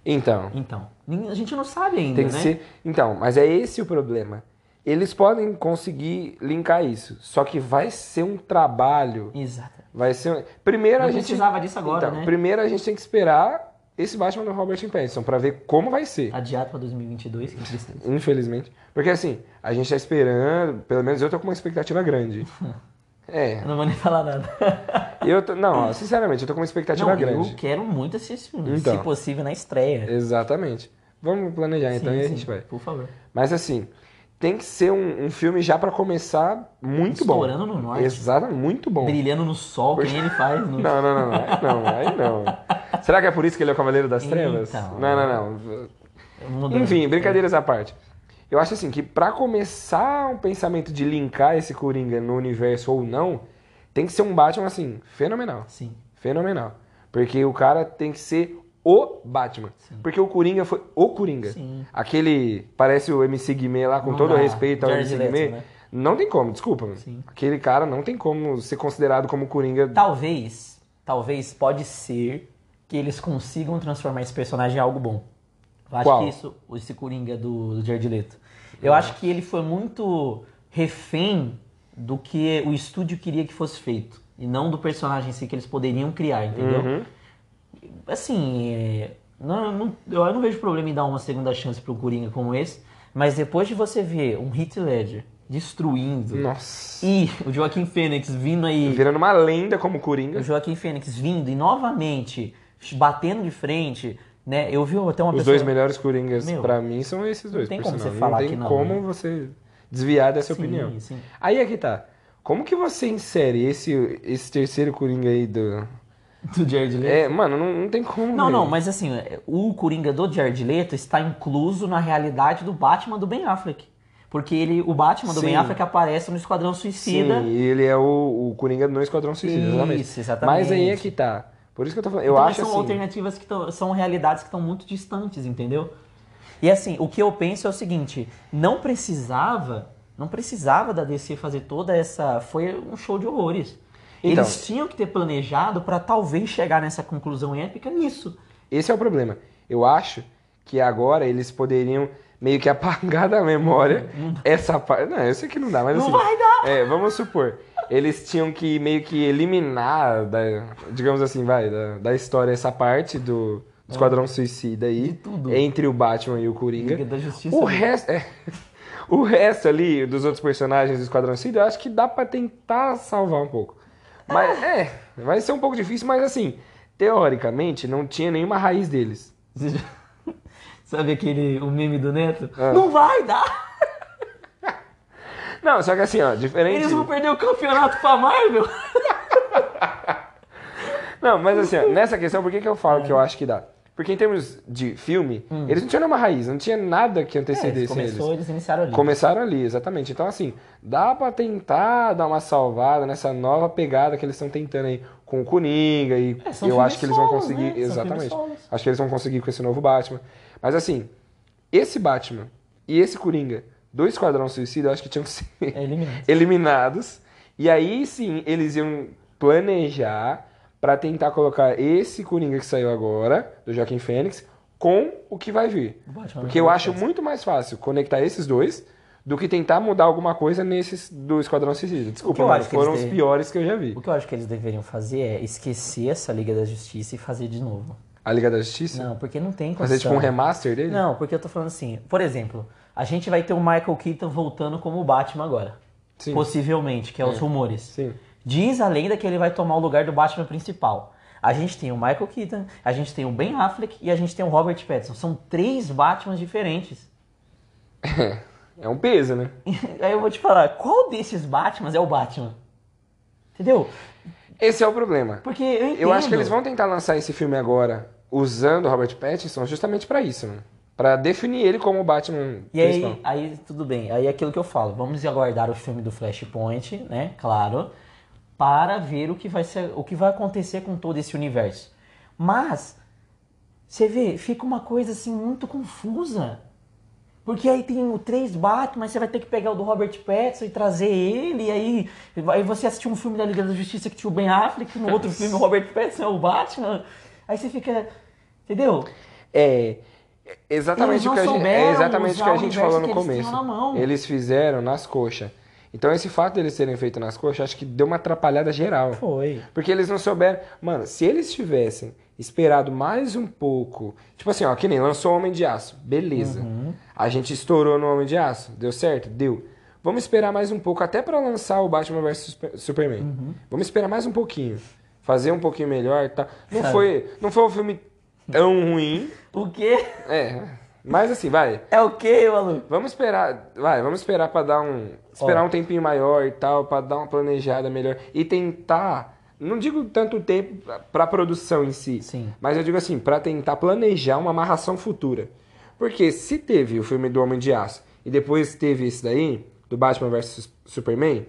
então. Então, a gente não sabe ainda, Tem né? que ser. Então, mas é esse o problema. Eles podem conseguir linkar isso. Só que vai ser um trabalho. Exato. Vai ser. Primeiro Não a gente. precisava disso agora, então, né? Primeiro a gente tem que esperar esse Batman do Robert Pattinson pra ver como vai ser. Adiado pra 2022, que tristeza. Infelizmente. Porque assim, a gente tá esperando, pelo menos eu tô com uma expectativa grande. É. Eu não vou nem falar nada. Eu tô, não, ó, sinceramente, eu tô com uma expectativa Não, grande. eu quero muito assistir esse filme, Então. se possível, na estreia. Exatamente. Vamos planejar então Sim, e a sim, gente vai. Por favor. Mas assim, tem que ser um, um filme já pra começar muito bom. Estourando no norte. Exato, muito bom. Brilhando no sol, que nem ele faz. No... Não, não, não, não, aí não, aí não. Será que é por isso que ele é o Cavaleiro das Trevas? Então. Não, não, não. Mudando. Enfim, brincadeiras à parte. Eu acho assim que pra começar um pensamento de linkar esse Coringa no universo ou não, tem que ser um Batman assim, fenomenal. Sim. Fenomenal. Porque o cara tem que ser o Batman. Porque o Coringa foi o Coringa. Sim. Aquele, parece o MC Guimê lá, com Não todo dá. respeito ao Jared MC Leto, Guimê. né? Não tem como, desculpa. Sim. Aquele cara não tem como ser considerado como Coringa. Talvez, talvez pode ser que eles consigam transformar esse personagem em algo bom. Eu acho Qual? que isso, esse Coringa do, do Jared Leto. Eu acho que ele foi muito refém do que o estúdio queria que fosse feito. E não do personagem em si que eles poderiam criar, entendeu? Uhum. Assim, é, não, não- eu não vejo problema em dar uma segunda chance para um Coringa como esse. Mas depois de você ver um Heath Ledger destruindo Nossa. e o Joaquim Phoenix vindo aí Virando uma lenda como Coringa. o Joaquim Fênix vindo e novamente batendo de frente, né? Eu vi até uma Os pessoa... dois melhores Coringas Meu, pra mim são esses dois. tem por como sinal. você falar não tem que não, como né? você desviar dessa Sim, opinião. sim. Aí é que tá. Como que você insere esse, esse terceiro Coringa aí do. Do Jared Leto. É, mano, não, não tem como. Não, velho. não, mas assim, o Coringa do Jared Leto está incluso na realidade do Batman do Ben Affleck. Porque ele, o Batman do Sim. Ben Affleck aparece no Esquadrão Suicida. Sim, e ele é o, o Coringa no Esquadrão Suicida, exatamente. Isso, exatamente. Mas aí é que tá. Por isso que eu tô falando. Eu Então, acho são assim. alternativas que tão- são realidades que estão muito distantes, entendeu? E assim, o que eu penso é o seguinte, não precisava, não precisava da DC fazer toda essa, foi um show de horrores. Então. Eles tinham que ter planejado pra talvez chegar nessa conclusão épica nisso. Esse é o problema. Eu acho que agora eles poderiam meio que apagar da memória essa parte. Não, eu sei que não dá, mas Não assim. vai dar! É, vamos supor. Eles tinham que meio que eliminar, da, digamos assim, vai, da, da história essa parte do, do Esquadrão Suicida aí. De tudo. Entre o Batman e o Coringa. Liga da Justiça. O resto, é, o resto ali dos outros personagens do Esquadrão Suicida, eu acho que dá pra tentar salvar um pouco. Mas é, vai ser um pouco difícil, mas assim, teoricamente não tinha nenhuma raiz deles. Sabe aquele o meme do Neto? Ah. Não vai dar! Não, só que assim, ó, diferente. Eles vão perder o campeonato pra Marvel! Não, mas assim, ó, nessa questão, por que, que eu falo que eu acho que dá? Porque em termos de filme, eles não tinham nenhuma raiz, não tinha nada que Hum. É, antecedesse começou, eles. eles iniciaram ali. Começaram ali, exatamente. Então, assim, dá pra tentar dar uma salvada nessa nova pegada que eles estão tentando aí com o Coringa e É, eu acho que eles vão conseguir. né? Exatamente. Acho que eles vão conseguir com esse novo Batman. Mas assim, esse Batman e esse Coringa do Esquadrão Suicida, eu acho que tinham que ser É eliminado. eliminados. E aí sim, eles iam planejar pra tentar colocar esse Coringa que saiu agora, do Joaquim Fênix, com o que vai vir. Batman Porque eu acho muito mais fácil conectar esses dois do que tentar mudar alguma coisa nesses do Esquadrão Suicida. Desculpa, mano, foram os devem- piores que eu já vi. O que eu acho que eles deveriam fazer é esquecer essa Liga da Justiça e fazer de novo. A Liga da Justiça? Não, porque não tem Fazer tipo um condição. remaster dele? Não, porque eu tô falando assim, por exemplo, a gente vai ter o Michael Keaton voltando como o Batman agora. Sim. Possivelmente, que é os rumores. Sim. Diz a lenda que ele vai tomar o lugar do Batman principal. A gente tem o Michael Keaton, a gente tem o Ben Affleck e a gente tem o Robert Pattinson. São três Batmans diferentes. É um peso, né? Aí eu vou te falar, qual desses Batmans é o Batman? Entendeu? Esse é o problema. Porque eu entendo. Eu acho que eles vão tentar lançar esse filme agora usando o Robert Pattinson justamente pra isso, mano. Pra definir ele como o Batman E aí, principal. aí, tudo bem. Aí é aquilo que eu falo. Vamos aguardar o filme do Flashpoint, né? Claro. Para ver o que vai ser, o que vai acontecer com todo esse universo. Mas você vê, fica uma coisa assim muito confusa. Porque aí tem o três Batman, você vai ter que pegar o do Robert Pattinson e trazer ele, e aí, aí você assistiu um filme da Liga da Justiça que tinha o Ben Affleck, no outro filme o Robert Pattinson é o Batman. Aí você fica, entendeu? É exatamente o que a gente, é exatamente o que a gente falou no começo. Eles fizeram nas coxas. Então esse fato deles terem feito nas coxas, acho que deu uma atrapalhada geral. Foi. Porque eles não souberam. Mano, se eles tivessem esperado mais um pouco. Tipo assim, ó, que nem lançou o Homem de Aço. Beleza. Uhum. A gente estourou no Homem de Aço. Deu certo? Deu. Vamos esperar mais um pouco, até pra lançar o Batman vs Super- Superman. Uhum. Vamos esperar mais um pouquinho. Fazer um pouquinho melhor e tal. Não Sabe? foi, não foi um filme tão ruim. O quê? É. Mas assim, vai. É o quê, maluco? Vamos esperar, vai, vamos esperar pra dar um, esperar Ó. um tempinho maior e tal, pra dar uma planejada melhor e tentar, não digo tanto tempo pra- pra produção em si, Sim. mas eu digo assim, pra tentar planejar uma amarração futura. Porque se teve o filme do Homem de Aço e depois teve esse daí, do Batman vs Superman,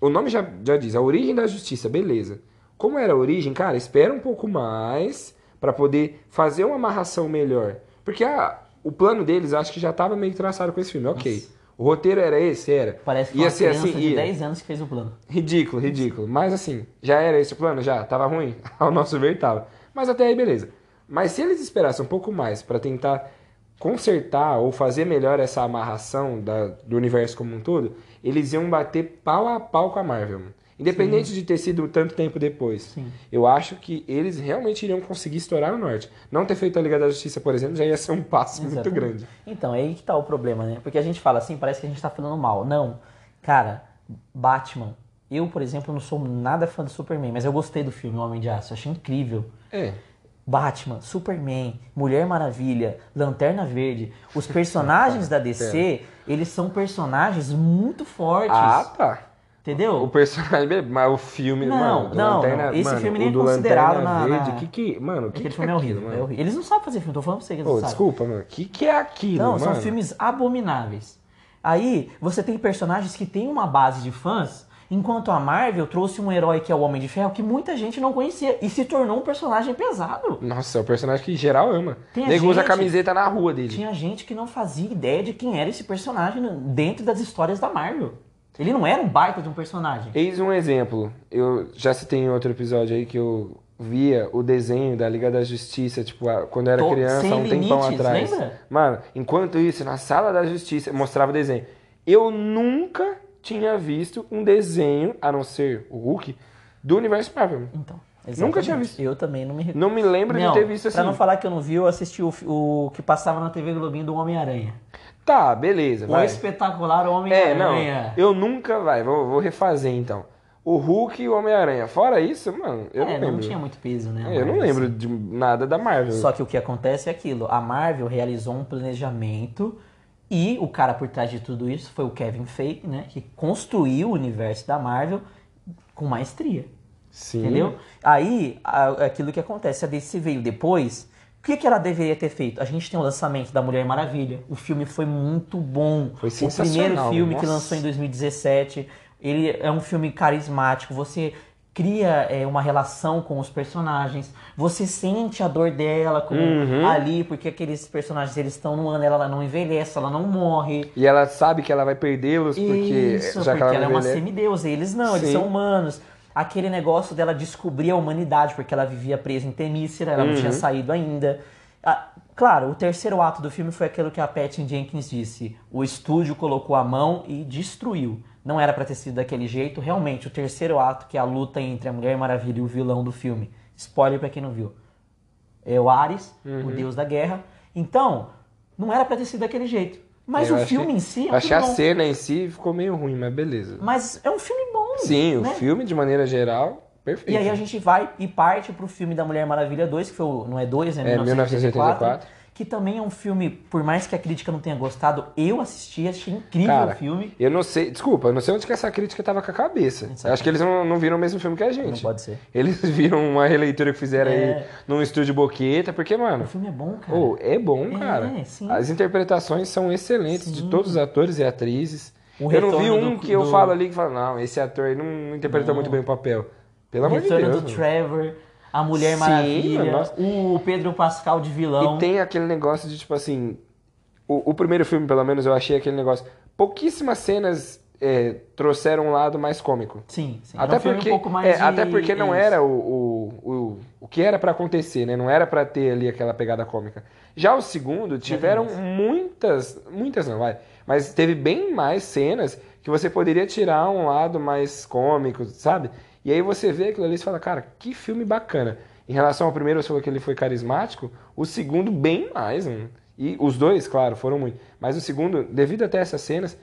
o nome já, já diz, a origem da justiça, beleza. Como era a origem, cara, espera um pouco mais pra poder fazer uma amarração melhor. Porque a, o plano deles acho que já tava meio traçado com esse filme, ok. O roteiro era esse, era. Parece que ia uma ser assim, de ia. 10 anos que fez o plano. Ridículo, ridículo. Mas assim, já era esse o plano? Já? Tava ruim? Ao nosso ver, tava. Mas até aí, beleza. Mas se eles esperassem um pouco mais pra tentar consertar ou fazer melhor essa amarração da- do universo como um todo, eles iam bater pau a pau com a Marvel. Independente de ter sido tanto tempo depois. Sim. Eu acho que eles realmente iriam conseguir estourar o norte. Não ter feito a Liga da Justiça, por exemplo, já ia ser um passo muito Exatamente. grande. Então, é aí que tá o problema, né? Porque a gente fala assim, parece que a gente tá falando mal. Não. Cara, Batman. Eu, por exemplo, não sou nada fã do Superman, mas eu gostei do filme Homem de Aço. Achei incrível. É. Batman, Superman, Mulher Maravilha, Lanterna Verde. Os personagens da DC, eles são personagens muito fortes. Ah, tá. O Entendeu? personagem, mas o filme, Não, mano, não, Lanterna, não. Esse mano, filme o nem é do considerado na- Verde, na- que que, mano, que Aquele que filme é é horrível, aquilo, é horrível. Eles não sabem fazer filme, tô falando pra você que eles Pô, não sabem. desculpa, mano, que que é aquilo, Não, mano? são filmes abomináveis. Aí você tem personagens que têm uma base de fãs, enquanto a Marvel trouxe um herói que é o Homem de Ferro que muita gente não conhecia e se tornou um personagem pesado. Nossa, é o personagem que geral ama. Nego usa a camiseta na rua dele. Tinha gente que não fazia ideia de quem era esse personagem dentro das histórias da Marvel. Ele não era um baita de um personagem. Eis um exemplo. Eu já citei em outro episódio aí que eu via o desenho da Liga da Justiça, tipo, quando eu era Tô- criança, há um tempão Limites, atrás. lembra? Mano, enquanto isso, na sala da justiça, mostrava o desenho. Eu nunca tinha visto um desenho, a não ser o Hulk, do universo Marvel. Então. Nunca tinha exatamente. visto. Eu também não me. Não me lembro Não, de ter visto assim. Pra não falar que eu não vi, eu assisti o, o que passava na TV Globinho do Homem-Aranha. Tá, beleza, O vai. espetacular É, não. Homem-Aranha. Eu nunca, vai, vou, vou refazer então. O Hulk e o Homem-Aranha. Fora isso, mano, eu é, não lembro. tinha muito peso, né? É, eu não lembro de nada da Marvel. assim. Só que o que acontece é aquilo. A Marvel realizou um planejamento e o cara por trás de tudo isso foi o Kevin Feige, né? Que construiu o universo da Marvel com maestria. Sim. Entendeu? Aí, aquilo que acontece, a DC veio depois. O que, que ela deveria ter feito? A gente tem o lançamento da Mulher Maravilha. O filme foi muito bom. Foi O sensacional, primeiro filme que nossa. lançou em 2017. Ele é um filme carismático. Você cria é, uma relação com os personagens. Você sente a dor dela Uhum. ali, porque aqueles personagens eles estão no ano, ela não envelhece, ela não morre. E ela sabe que ela vai perdê-los porque Isso, já porque que ela, ela é uma semideusa. Eles não, eles Sim. são humanos. Aquele negócio dela descobrir a humanidade, porque ela vivia presa em Temícera, ela não Uhum. tinha saído ainda. Ah, claro, o terceiro ato do filme foi aquilo que a Patty Jenkins disse. O estúdio colocou a mão e destruiu. Não era pra ter sido daquele jeito. Realmente, o terceiro ato, que é a luta entre a Mulher Maravilha e o vilão do filme. Spoiler pra quem não viu. É o Ares, Uhum. o deus da guerra. Então, não era pra ter sido daquele jeito. Mas Eu o achei- filme em si é achei a bom. cena em si ficou meio ruim, mas beleza. Mas é um filme bom. Sim, né? o filme, de maneira geral, perfeito. E aí a gente vai e parte pro filme da Mulher Maravilha 2, que foi o, não é 2, é, É, 1984, 1984. Que também é um filme, por mais que a crítica não tenha gostado, eu assisti, achei incrível Cara, o filme. Eu não sei, desculpa, eu não sei onde que essa crítica tava com a cabeça. Exato. Acho que eles não, não viram o mesmo filme que a gente. Não pode ser. Eles viram uma releitura que fizeram aí É. num estúdio boqueta, porque, mano, O filme é bom, cara. oh, é bom, É, cara. sim. As interpretações são excelentes de Sim. todos os atores e atrizes. O eu não vi um do- que eu do- falo ali que fala, não, esse ator aí não interpretou Não. muito bem o papel. Pelo o amor de Deus. do mano. A Mulher Sim, Maravilha, nossa. o Pedro Pascal de vilão. E tem aquele negócio de, tipo assim. O, o primeiro filme, pelo menos, eu achei aquele negócio. Pouquíssimas cenas é, trouxeram um lado mais cômico. Sim, sim. Era Até um porque, um pouco mais é, de- até porque não isso. era o, o, o, o que era pra acontecer, né? Não era pra ter ali aquela pegada cômica. Já o segundo, tiveram muitas, muitas não, vai, mas teve bem mais cenas que você poderia tirar um lado mais cômico, sabe? E aí você vê aquilo ali e você fala, cara, que filme bacana. Em relação ao primeiro, você falou que ele foi carismático, o segundo bem mais, mano. E os dois, claro, foram muito. Mas o segundo, devido até essas cenas,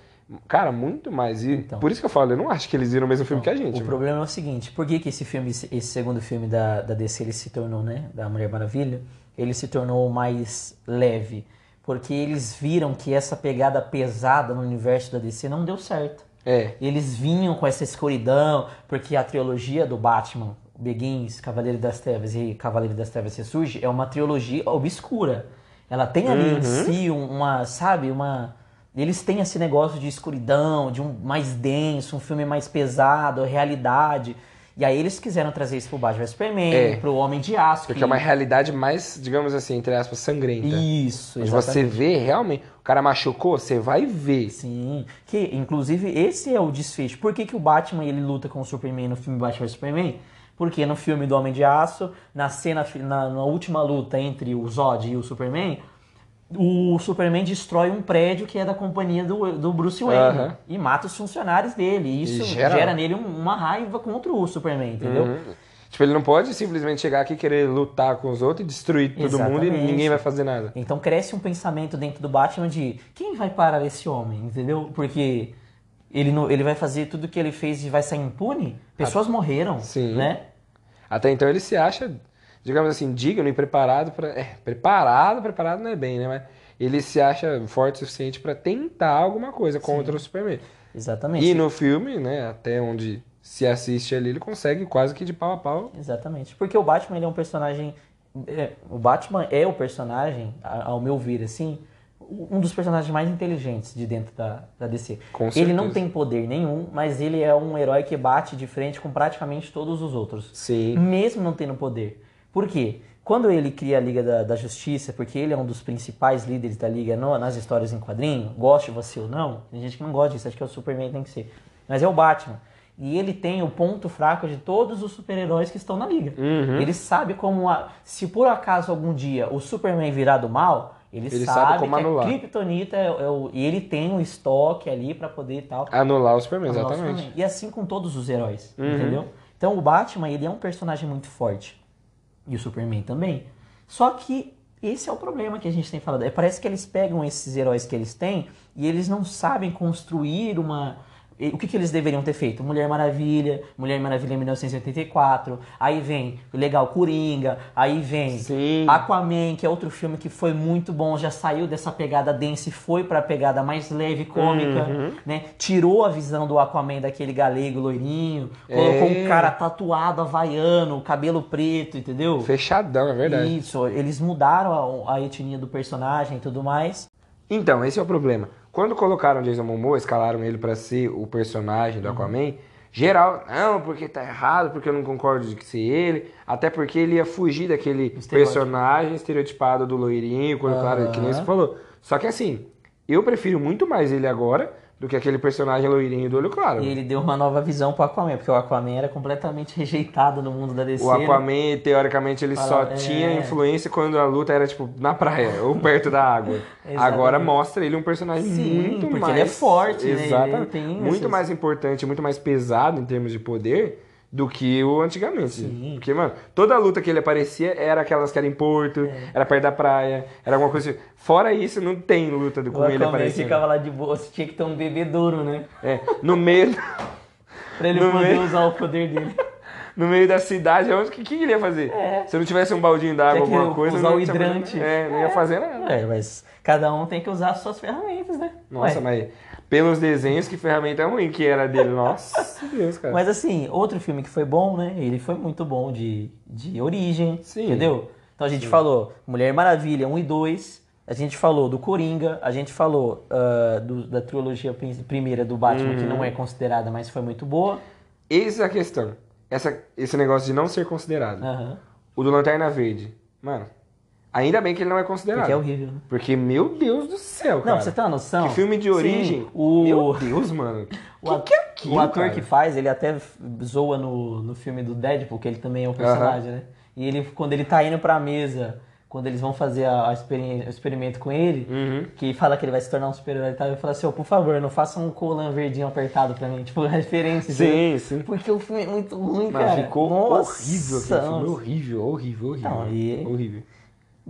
cara, muito mais. E Então. por isso que eu falo, eu não acho que eles viram o mesmo filme que a gente. O mano. problema é o seguinte, por que, que esse filme, esse segundo filme da, da DC, ele se tornou, né, da Mulher Maravilha, ele se tornou mais leve? Porque eles viram que essa pegada pesada no universo da DC não deu certo. É. Eles vinham com essa escuridão, porque a trilogia do Batman, Begins, Cavaleiro das Trevas e Cavaleiro das Trevas Ressurge, é uma trilogia obscura. Ela tem ali Uhum. em si um- uma, sabe, uma... Eles têm esse negócio de escuridão, de um mais denso, um filme mais pesado, realidade. E aí eles quiseram trazer isso pro Batman vs Superman, É. pro Homem de Aço. Porque que- é uma realidade mais, digamos assim, entre aspas, sangrenta. Isso, Mas você vê realmente, o cara machucou, você vai ver. Sim, que inclusive esse é o desfecho. Por que, que o Batman ele luta com o Superman no filme Batman vs Superman? Porque no filme do Homem de Aço, na cena, na, na última luta entre o Zod e o Superman, o Superman destrói um prédio que é da companhia do, do Bruce Wayne Aham. e mata os funcionários dele. E isso E geral. gera nele um- uma raiva contra o Superman, entendeu? Uhum. Tipo, ele não pode simplesmente chegar aqui e querer lutar com os outros e destruir todo mundo e Exatamente. ninguém vai fazer nada. Então cresce um pensamento dentro do Batman de quem vai parar esse homem, entendeu? Porque ele, não, ele vai fazer tudo que ele fez e vai sair impune? Pessoas morreram, Sim. né? Até então ele se acha, digamos assim, digno e preparado para, é, preparado, preparado não é bem, né, mas ele se acha forte o suficiente para tentar alguma coisa contra o Superman. Exatamente. E no filme, né, até onde se assiste ali, ele consegue quase que de pau a pau. Exatamente. Porque o Batman ele é um personagem. é, o Batman é o personagem, ao meu ver, assim, um dos personagens mais inteligentes de dentro da, da DC. Com ele não tem poder nenhum, mas ele é um herói que bate de frente com praticamente todos os outros. Sim. Mesmo não tendo poder. Por quê? Quando ele cria a Liga da, da Justiça, porque ele é um dos principais líderes da Liga no- nas histórias em quadrinho, goste você ou não, tem gente que não gosta disso, acha que é o Superman tem que ser. Mas é o Batman. E ele tem o ponto fraco de todos os super-heróis que estão na liga. Uhum. Ele sabe como. A, se por acaso algum dia o Superman virar do mal, ele, Ele sabe, sabe como que anular. a Kryptonita é, é o. E ele tem um estoque ali pra poder e tal. Anular o Superman, anular o exatamente. Superman. E assim com todos os heróis, Uhum. entendeu? Então o Batman, ele é um personagem muito forte. E o Superman também. Só que esse é o problema que a gente tem falado. É, parece que eles pegam esses heróis que eles têm e eles não sabem construir uma. O que, que eles deveriam ter feito? Mulher Maravilha, Mulher Maravilha em 1984, aí vem, legal, Coringa, aí vem Sim. Aquaman, que é outro filme que foi muito bom, já saiu dessa pegada dense e foi pra pegada mais leve, cômica, Uhum. né? Tirou a visão do Aquaman daquele galego loirinho, colocou É. um cara tatuado, havaiano, cabelo preto, entendeu? Fechadão, é verdade. Isso, eles mudaram a, a etnia do personagem e tudo mais. Então, esse é o problema. Quando colocaram Jason Momoa, escalaram ele pra ser o personagem do Uhum. Aquaman, geral, não, porque tá errado, porque eu não concordo de que ser ele, até porque ele ia fugir daquele personagem estereotipado do loirinho, quando, claro, que nem você falou. Só que assim, eu prefiro muito mais ele agora do que aquele personagem loirinho do olho claro. E ele deu uma nova visão pro Aquaman, porque o Aquaman era completamente rejeitado no mundo da DC. O né? Aquaman, teoricamente, ele só Fala- é. tinha influência quando a luta era, tipo, na praia ou perto da água. Agora mostra ele um personagem Sim, muito porque mais... ele é forte, né? Ele tem muito mais importante, muito mais pesado em termos de poder do que o antigamente. Sim. Porque, mano, toda luta que ele aparecia era aquelas que eram em Porto, É. era perto da praia, era alguma coisa assim. Fora isso, não tem luta do O com ele aparecendo. ficava lá de boa, você tinha que ter um bebedouro, né? É, no meio... Pra ele No poder meio- usar o poder dele. No meio da cidade, o que, que ele ia fazer? É. Se não tivesse um baldinho d'água, que alguma coisa, usar não o ia fazer- hidrante. É, não ia fazer nada. É, mas cada um tem que usar as suas ferramentas, né? Nossa, Ué. mas pelos desenhos, que ferramenta ruim que era dele. Nossa Deus, cara. Mas assim, outro filme que foi bom, né? Ele foi muito bom de, de origem, Sim. entendeu? Então a gente falou Mulher Maravilha 1 e 2, a gente falou do Coringa, a gente falou ah, do- da trilogia primeira do Batman, que Uhum. não é considerada, mas foi muito boa. Essa é a questão. Essa, esse negócio de não ser considerado. Aham. O do Lanterna Verde. Mano, ainda bem que ele não é considerado. Porque é horrível, né? Porque, meu Deus do céu, cara. Não, você tem uma noção? Que filme de Sim, origem. o... Meu Deus, mano. O, que que é aquilo, o ator cara? que faz, ele até zoa no, no filme do Deadpool, que ele também é um personagem, né? E ele, quando ele tá indo pra mesa, quando eles vão fazer a, a o experimento com ele, Uhum. que fala que ele vai se tornar um super-herói e tal, ele fala assim, ó, por favor, não faça um colan verdinho apertado pra mim. Tipo, referência. Sim, sim. Porque o filme é muito ruim, Mas cara. ficou Nossa, horrível aquele filme. Horrível, horrível, horrível. Não, e- Horrível.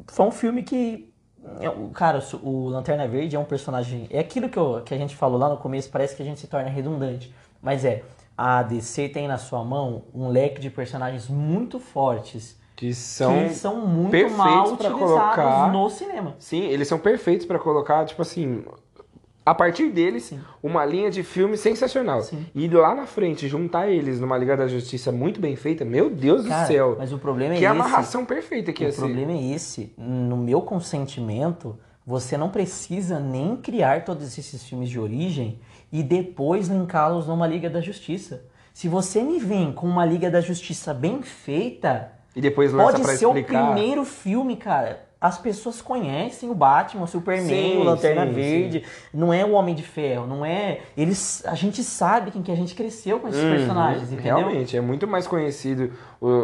Foi um filme que. é, Cara, o- o Lanterna Verde é um personagem. É aquilo que, eu- que a gente falou lá no começo, parece que a gente se torna redundante. Mas é, a DC tem na sua mão um leque de personagens muito fortes Que são... que são muito perfeitos mal pra utilizados colocar- no cinema. Sim, eles são perfeitos pra colocar, tipo assim, a partir deles, uma linha de filme sensacional. Sim. E lá na frente, juntar eles numa Liga da Justiça muito bem feita, meu Deus Cara, do céu. mas o problema é que esse. amarração perfeita que ia O ser. problema é esse. No meu consentimento, você não precisa nem criar todos esses filmes de origem e depois linká-los numa Liga da Justiça. Se você me vem com uma Liga da Justiça bem feita, E depois lança pode pra ser explicar. o primeiro filme, cara. As pessoas conhecem o Batman, o Superman, Sim, o Lanterna sim, Verde. Não é o Homem de Ferro, não é. Eles, a gente sabe quem que a gente cresceu com esses Uhum, personagens, entendeu? Realmente, é muito mais conhecido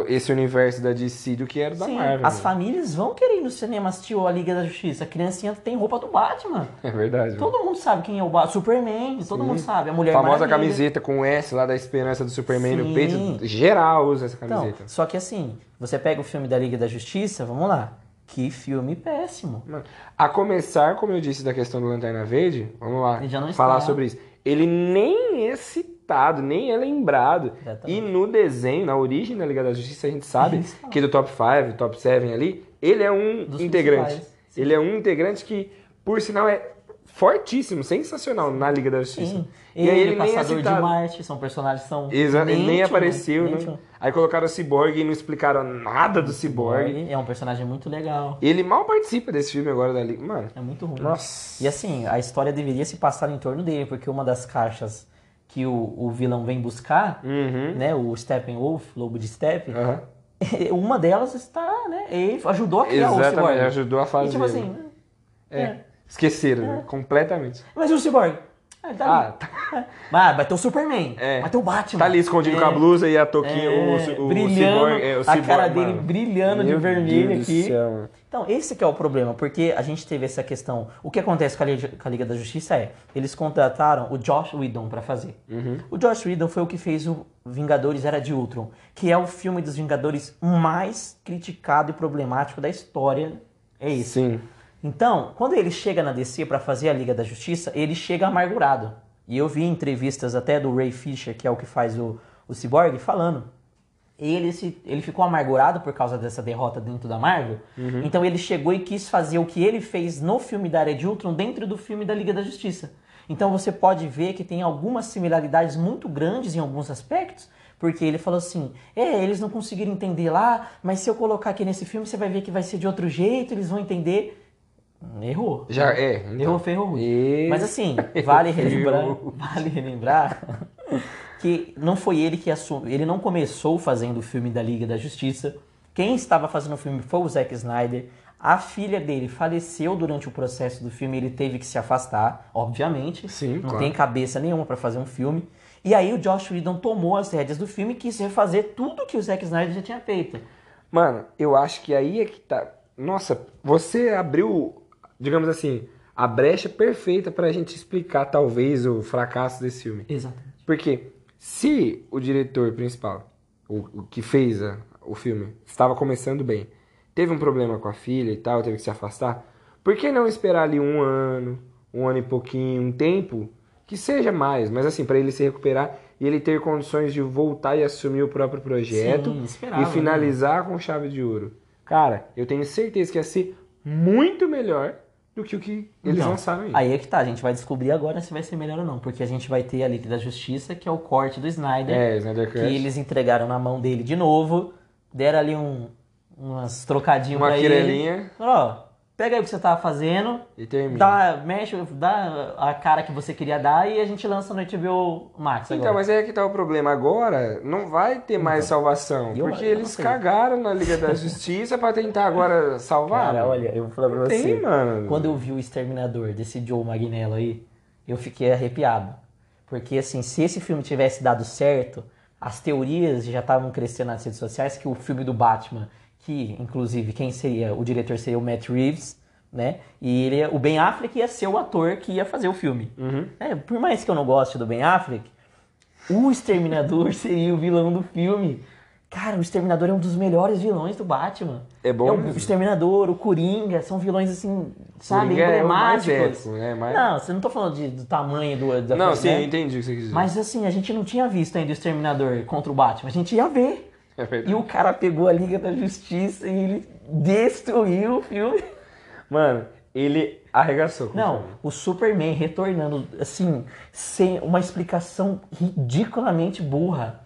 esse universo da DC do que era da Sim, Marvel. as famílias vão querer ir no cinema assistir a Liga da Justiça. A criancinha tem roupa do Batman. É verdade. Todo mundo sabe quem é o Batman. Superman, todo mundo sabe. A Mulher famosa Maravilha. camiseta com o S lá da esperança do Superman no Sim. peito. Geral usa essa Então, camiseta. só que assim, você pega o filme da Liga da Justiça, vamos lá. Que filme péssimo. Mano, a começar, como eu disse, da questão do Lanterna Verde, vamos lá, Ele já não falar está. sobre isso. Ele nem é citado, nem é lembrado. E no desenho, na origem da Liga da Justiça, a gente sabe que do top 5, top 7 ali, ele é um Dos integrante. Ele é um integrante que, por sinal, é fortíssimo, sensacional na Liga da Justiça. Sim. E Ele, aí ele nem é Passador de. Marte, são personagens que são. Exa ele nem nítidos, apareceu, né? Aí colocaram o Cyborg e não explicaram nada do Cyborg. Ele é um personagem muito legal. Ele mal participa desse filme agora da Liga. Mano, É muito ruim. nossa. E assim, a história deveria se passar em torno dele, porque uma das caixas que o, o vilão vem buscar, Uhum. né, o Steppenwolf, Lobo de Steppe, Aham. uma delas está, né, ele ajudou a criar o Exatamente, Cyborg. ajudou a E fazer. tipo assim, É. Esqueceram, né? completamente. mas e o Cyborg? Ah, tá Ah, ali. tá, Mas vai ter o Superman, É. vai ter o Batman. tá ali escondido É. com a blusa e a touquinha, É, o, o, brilhando, o cyborg, é, o a cara dele mano. brilhando de Meu vermelho Deus do aqui. Então, esse que é o problema, porque a gente teve essa questão. O que acontece com a Liga, com a Liga da Justiça é, eles contrataram o Josh Whedon pra fazer. Uhum. O Josh Whedon foi o que fez o Vingadores Era de Ultron, que é o filme dos Vingadores mais criticado e problemático da história. É isso. Sim. Então, quando ele chega na DC pra fazer a Liga da Justiça, ele chega amargurado. E eu vi entrevistas até do Ray Fisher, que é o que faz o, o Cyborg, falando. Ele, se, ele ficou amargurado por causa dessa derrota dentro da Marvel. Então ele chegou e quis fazer o que ele fez no filme da Área de Ultron dentro do filme da Liga da Justiça. Então você pode ver que tem algumas similaridades muito grandes em alguns aspectos, porque ele falou assim: é, eles não conseguiram entender lá, mas se eu colocar aqui nesse filme, você vai ver que vai ser de outro jeito, eles vão entender. Errou. Já é. Então. Errou feio ruim. Mas assim, vale relembrar, vale relembrar que não foi ele que assumiu, ele não começou fazendo o filme da Liga da Justiça. Quem estava fazendo o filme foi o Zack Snyder. A filha dele faleceu durante o processo do filme, ele teve que se afastar, obviamente. Sim, não claro. tem cabeça nenhuma para fazer um filme. E aí o Josh Whedon tomou as rédeas do filme e quis refazer tudo que o Zack Snyder já tinha feito. Mano, eu acho que aí é que tá. Nossa, você abriu, digamos assim, a brecha perfeita pra gente explicar, talvez, o fracasso desse filme. Exatamente. Porque se o diretor principal, o, o que fez a- o filme, estava começando bem, teve um problema com a filha e tal, teve que se afastar, por que não esperar ali um ano, um ano e pouquinho, um tempo, que seja mais, mas assim, pra ele se recuperar e ele ter condições de voltar e assumir o próprio projeto Sim, esperava, e né? finalizar com chave de ouro? Cara, eu tenho certeza que ia ser muito melhor do que o que eles Então, lançaram aí. Aí é que tá, a gente vai descobrir agora se vai ser melhor ou não, porque a gente vai ter a Liga da Justiça, que é o corte do Snyder, É, Snyder que eles entregaram na mão dele de novo, deram ali um, umas trocadinhos Uma pra quirelinha. ele. Ó, pega aí o que você tava fazendo, E termina. dá, mexe, dá a cara que você queria dar e a gente lança no HBO Max Então, agora. mas aí é que tá o problema. Agora não vai ter mais salvação. eu- porque eu eles sei. cagaram na Liga da Justiça pra tentar agora salvar. Cara, olha, eu vou falar pra você. Tem, mano. Quando eu vi o Exterminador desse Joe Magnello aí, eu fiquei arrepiado. Porque, assim, se esse filme tivesse dado certo, as teorias já estavam crescendo nas redes sociais que o filme do Batman, que, inclusive, quem seria o diretor seria o Matt Reeves, né? E ele, o Ben Affleck ia ser o ator que ia fazer o filme. Uhum. É, por mais que eu não goste do Ben Affleck, o Exterminador seria o vilão do filme. Cara, o Exterminador é um dos melhores vilões do Batman. É bom o mesmo. Exterminador, o Coringa, são vilões assim, sabe, Coringa é o mais emblemáticos. épico, né? Mais- Não, você não tô falando de- do tamanho do, da Não, coisa, sim, né? eu entendi o que você quis dizer. Mas assim, a gente não tinha visto ainda o Exterminador contra o Batman. A gente ia ver. É. E o cara pegou a Liga da Justiça e ele destruiu o filme. Mano, ele arregaçou. Não, o Superman retornando, assim, sem uma explicação ridiculamente burra.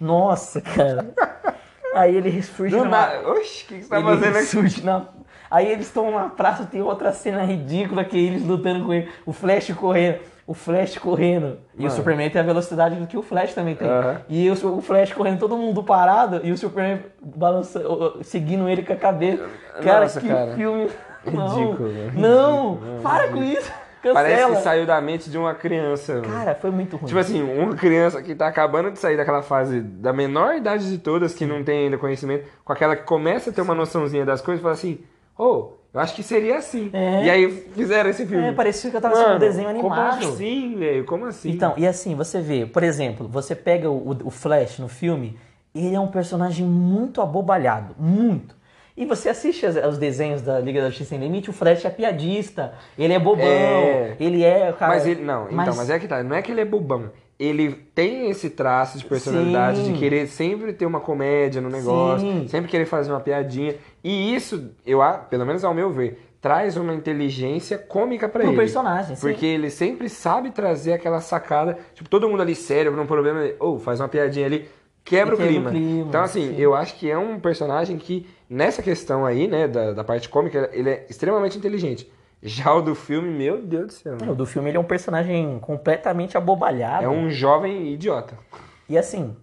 Nossa, cara. Aí ele surge Do nada. Oxi, o que que você tá ele fazendo aqui? surge na... Aí eles estão na praça, tem outra cena ridícula que é eles lutando com ele. O Flash correndo. O Flash correndo. E o. Superman tem a velocidade que o Flash também tem. Aham. E o, o Flash correndo, todo mundo parado. E o Superman balançando, seguindo ele com a cabeça. Cara, Nossa, que cara. filme. Não, Ridículo, não, Ridículo, para com isso. Cancela. Parece que saiu da mente de uma criança. mano. Cara, foi muito ruim. Tipo assim, uma criança que tá acabando de sair daquela fase da menor idade de todas, que não tem ainda conhecimento, com aquela que começa a ter uma noçãozinha das coisas, fala assim, ô, eu acho que seria assim. É. E aí fizeram esse filme. É, parecia que eu tava assistindo um Mano, desenho animado. Como assim, velho? Como assim? Então, e assim, você vê, por exemplo, você pega o, o Flash no filme, ele é um personagem muito abobalhado, muito. E você assiste as- os desenhos da Liga da Justiça Sem Limite, o Flash é piadista, ele é bobão, É. ele é, cara... Mas ele, não, então, mas é que tá, não é que ele é bobão. Ele tem esse traço de personalidade Sim. de querer sempre ter uma comédia no negócio, Sim. sempre querer fazer uma piadinha. E isso, eu, pelo menos ao meu ver, traz uma inteligência cômica pra Pro ele. personagem, sim. Porque ele sempre sabe trazer aquela sacada, tipo, todo mundo ali sério, por um problema, ou faz uma piadinha ali, quebra, o, quebra o clima. clima, Então, assim, sim. eu acho que é um personagem que, nessa questão aí, né, da, da parte cômica, ele é extremamente inteligente. Já o do filme, meu Deus do céu. O do filme ele é um personagem completamente abobalhado. É um jovem idiota. E assim,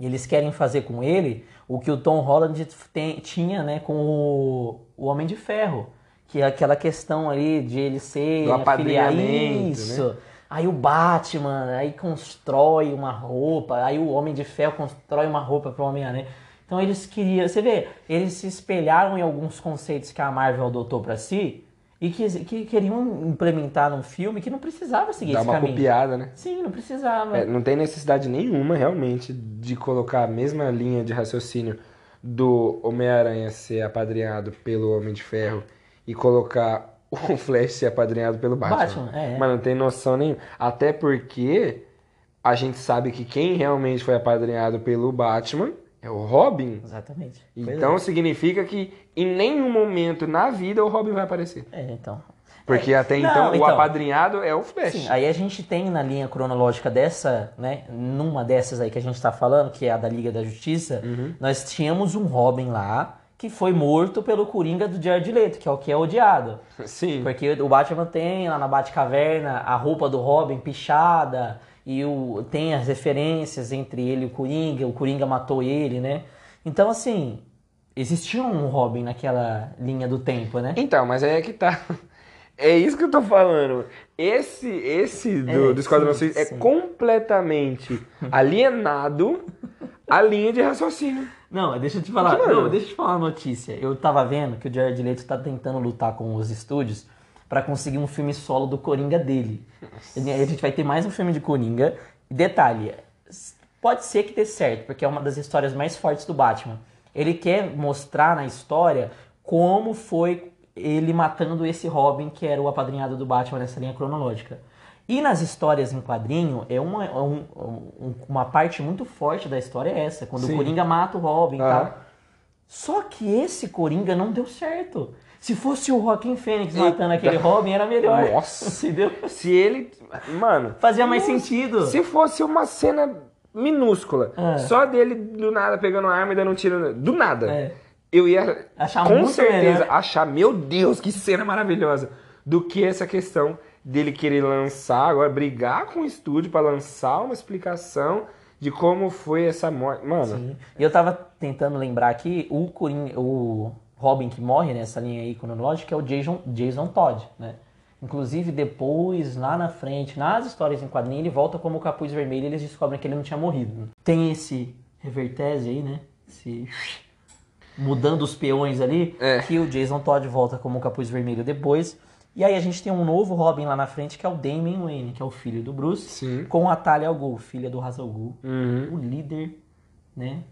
eles querem fazer com ele o que o Tom Holland tem- tinha né, com o, o Homem de Ferro. Que é aquela questão ali de ele ser Do afiliado- apadrinhamento, né? Aí o Batman, aí constrói uma roupa, aí o Homem de Ferro constrói uma roupa pro Homem-Aranha. Então eles queriam, você vê, eles se espelharam em alguns conceitos que a Marvel adotou pra si e que, que queriam implementar num filme que não precisava seguir Dá esse uma caminho. copiada, né? Sim, não precisava. É, não tem necessidade nenhuma, realmente, de colocar a mesma linha de raciocínio do Homem-Aranha ser apadrinhado pelo Homem de Ferro e colocar o Flash ser apadrinhado pelo Batman. Batman, é. Mas não tem noção nenhuma. Até porque a gente sabe que quem realmente foi apadrinhado pelo Batman é o Robin. Exatamente. Então significa que em nenhum momento na vida o Robin vai aparecer. é. É, então. Porque É, até não, então, o então. apadrinhado é o Flash. Sim, aí a gente tem na linha cronológica dessa, né, numa dessas aí que a gente tá falando, que é a da Liga da Justiça, Uhum. nós tínhamos um Robin lá que foi morto pelo Coringa do Jared Leto, que é o que é odiado. Sim. Porque o Batman tem lá na Batcaverna a roupa do Robin pichada e o, tem as referências entre ele e o Coringa, o Coringa matou ele, né? Então, assim, existia um Robin naquela linha do tempo, né? Então, mas aí é que tá. É isso que eu tô falando. Esse, esse do, É, do Esquadrão Suicida é completamente alienado à linha de raciocínio. Não, deixa eu te falar. Não, deixa eu te falar uma notícia. Eu tava vendo que o Jared Leto tá tentando lutar com os estúdios pra conseguir um filme solo do Coringa dele. E A gente vai ter mais um filme de Coringa. Detalhe, pode ser que dê certo, porque é uma das histórias mais fortes do Batman. Ele quer mostrar na história como foi ele matando esse Robin, que era o apadrinhado do Batman nessa linha cronológica. E nas histórias em quadrinho, é uma, é um- um- uma parte muito forte da história é essa, quando Sim. o Coringa mata o Robin e Ah. tal. Só que esse Coringa não deu certo. Se fosse o Joaquim Fênix matando aquele Robin, era melhor. Nossa. Entendeu? Se ele. Mano. Fazia mais sentido. Se fosse uma cena minúscula, É. só dele do nada pegando a arma e dando um tiro. Do nada. É. Eu ia Achar com certeza melhor. achar, meu Deus, que cena maravilhosa. Do que essa questão dele querer lançar, agora brigar com o estúdio pra lançar uma explicação de como foi essa morte. Mano, Sim. E eu tava tentando lembrar aqui, o Coringa, o Robin que morre nessa linha aí cronológica é o Jason, Jason Todd, né? Inclusive depois, lá na frente, nas histórias em quadrinho, ele volta como o Capuz Vermelho e eles descobrem que ele não tinha morrido. Tem esse revertese aí, né? Esse... Mudando os peões ali, É. que o Jason Todd volta como o Capuz Vermelho depois. E aí a gente tem um novo Robin lá na frente, que é o Damian Wayne, que é o filho do Bruce, Sim. com a Talia al Ghul, filha do Ra's al Ghul Uhum. o líder, né,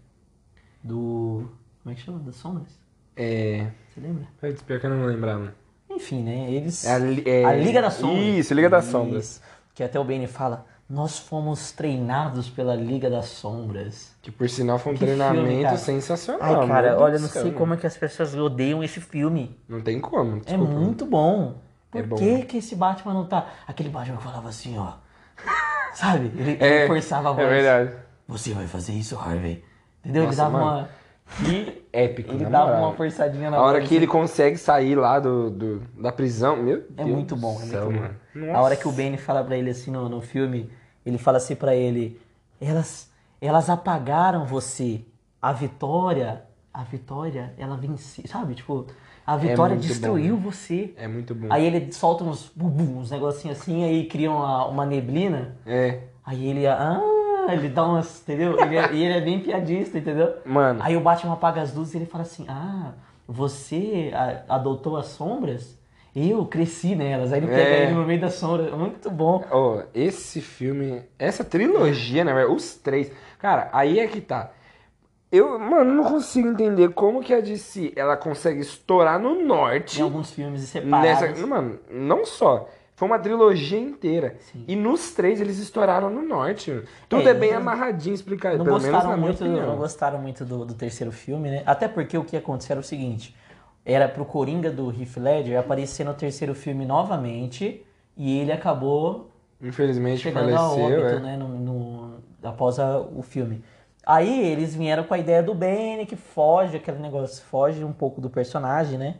do... como é que chama? Das Sombras? É. Você lembra? Putz, Pior que eu não lembrava. Enfim, né, eles... É a, é- A Liga das Sombras. Isso, Liga das Sombras. Que até o Benny fala, nós fomos treinados pela Liga das Sombras. Que por sinal foi um Que filme, treinamento cara. sensacional. Ai, cara, Deus olha, não sei como é que as pessoas odeiam esse filme. Não tem como, É desculpa. muito bom. Por É bom. que que esse Batman não tá... Aquele Batman que falava assim, ó... Sabe? Ele, É, ele forçava a voz. É verdade. Você vai fazer isso, Harvey. Entendeu? Nossa, ele dava mano. uma... Que épico, Ele dava moral. uma forçadinha na A hora voz, que ele assim. consegue sair lá do, do- da prisão, meu É Deus muito do bom, é céu, muito bom. mano. A hora que o Benny fala pra ele assim no, no filme, ele fala assim pra ele: elas, elas apagaram você. A vitória, a vitória, ela venceu, sabe? Tipo, a vitória muito destruiu bom, você. É muito bom. Aí ele solta uns, bubum, uns negocinhos assim, aí cria uma, uma neblina. É, Aí ele, ah, ele dá umas, entendeu? Ele é- e ele é bem piadista, entendeu? mano. Aí o Batman apaga as luzes e ele fala assim: Ah, você adotou as sombras? Eu cresci nelas. Aí ele pega É. ele no meio das sombras. Muito bom. Ó, esse filme, essa trilogia, verdade, os três. Cara, aí é que tá. Eu, mano, não consigo entender como que a DC ela consegue estourar no norte. Em alguns filmes separados. Nessa, mano, não só. Foi uma trilogia inteira. Sim. E nos três eles estouraram no norte. Tudo é, É, bem amarradinho, explicado. Não gostaram, muito, não gostaram muito do, do terceiro filme, né? Até porque o que aconteceu era o seguinte: era pro Coringa do Heath Ledger aparecer no terceiro filme novamente. E ele acabou Infelizmente faleceu, óbito, é. né, no, no- após a- o filme. Aí eles vieram com a ideia do Benny, que foge, aquele negócio, foge um pouco do personagem, né?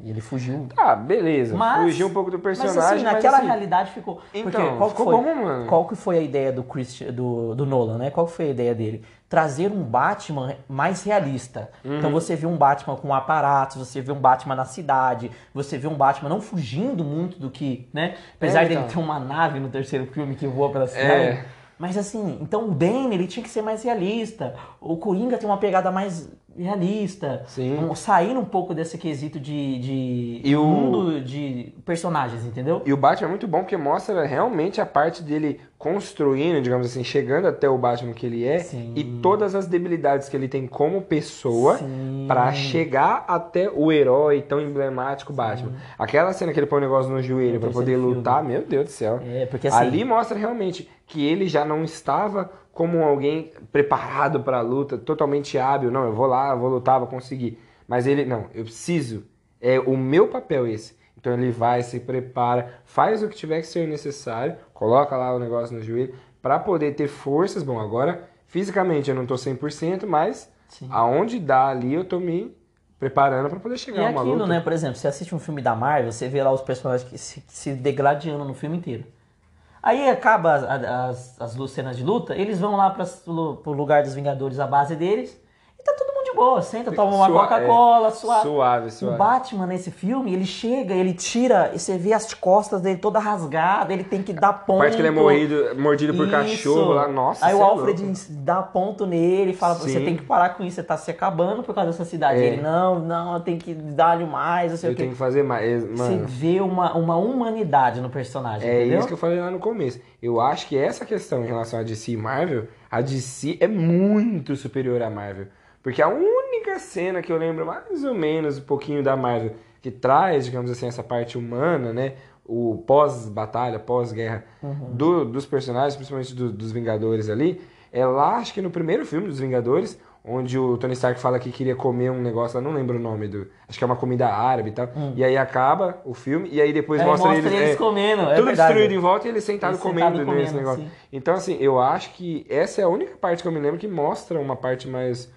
E ele fugiu. Ah, beleza. Mas- Fugiu um pouco do Mas personagem, assim, mas, naquela assim, realidade ficou. Então, Porque qual que ficou foi, bom, mano. Qual que foi a ideia do, Christian, do, do Nolan, né? Qual que foi a ideia dele? Trazer um Batman mais realista. Uhum. Então você vê um Batman com aparatos, você vê um Batman na cidade, você vê um Batman não fugindo muito do que, né? Apesar É, dele então. ter uma nave no terceiro filme que voa pela cidade. É. Mas assim, então o Bane ele tinha que ser mais realista. O Coringa tem uma pegada mais realista. Sim. Um- sair um pouco desse quesito de, de E o- mundo de personagens, entendeu? E o Batman é muito bom porque mostra realmente a parte dele construindo, digamos assim, chegando até o Batman que ele é Sim. e todas as debilidades que ele tem como pessoa Sim. pra chegar até o herói tão emblemático Batman. Aquela cena que ele põe o negócio no joelho pra poder lutar, meu Deus do céu. É, porque assim. Ali mostra realmente que ele já não estava como alguém preparado para a luta, totalmente hábil. Não, eu vou lá, eu vou lutar, vou conseguir. Mas ele, não, eu preciso. É o meu papel esse. Então ele vai, se prepara, faz o que tiver que ser necessário, coloca lá o negócio no joelho para poder ter forças. Bom, agora fisicamente eu não tô 100%, mas Sim. aonde dá ali eu tô me preparando para poder E chegar é a uma aquilo, luta. né? Por exemplo, você assiste um filme da Marvel, você vê lá os personagens que se, se degladiando no filme inteiro. Aí acaba as, as, as cenas de luta, eles vão lá para pro lugar dos Vingadores, a base deles, e tá todo mundo de boa, senta, toma uma Sua- Coca-Cola, é, suave. Suave, O suave. Batman nesse filme, ele chega, ele tira, e você vê as costas dele toda rasgada, ele tem que dar A ponto. parte que ele é morrido, mordido por Isso. cachorro lá, nossa. Aí o é Alfred louco. dá ponto nele e fala: você Sim. tem que parar com isso, você tá se acabando por causa dessa cidade. É. Ele, não, não, eu tenho que dar-lhe mais, não sei Eu o quê. tenho que fazer mais. Você Mano, vê uma, uma humanidade no personagem, é entendeu? isso que eu falei lá no começo. Eu acho que essa questão em relação a DC e Marvel, a DC é muito superior à Marvel. Porque a única cena que eu lembro mais ou menos um pouquinho da Marvel, que traz, digamos assim, essa parte humana, né? O pós-batalha, pós-guerra Uhum. do- dos personagens, principalmente do- dos Vingadores ali, é lá, acho que no primeiro filme dos Vingadores, onde o Tony Stark fala que queria comer um negócio, eu não lembro o nome do. Acho que é uma comida árabe e tal. E aí acaba o filme, e aí depois Aí mostra, Hum. mostra eles. eles comendo, é tudo verdade. destruído em volta e eles sentados Eles comendo, sentados nesse comendo, negócio. sim. Então, assim, eu acho que essa é a única parte que eu me lembro que mostra uma parte mais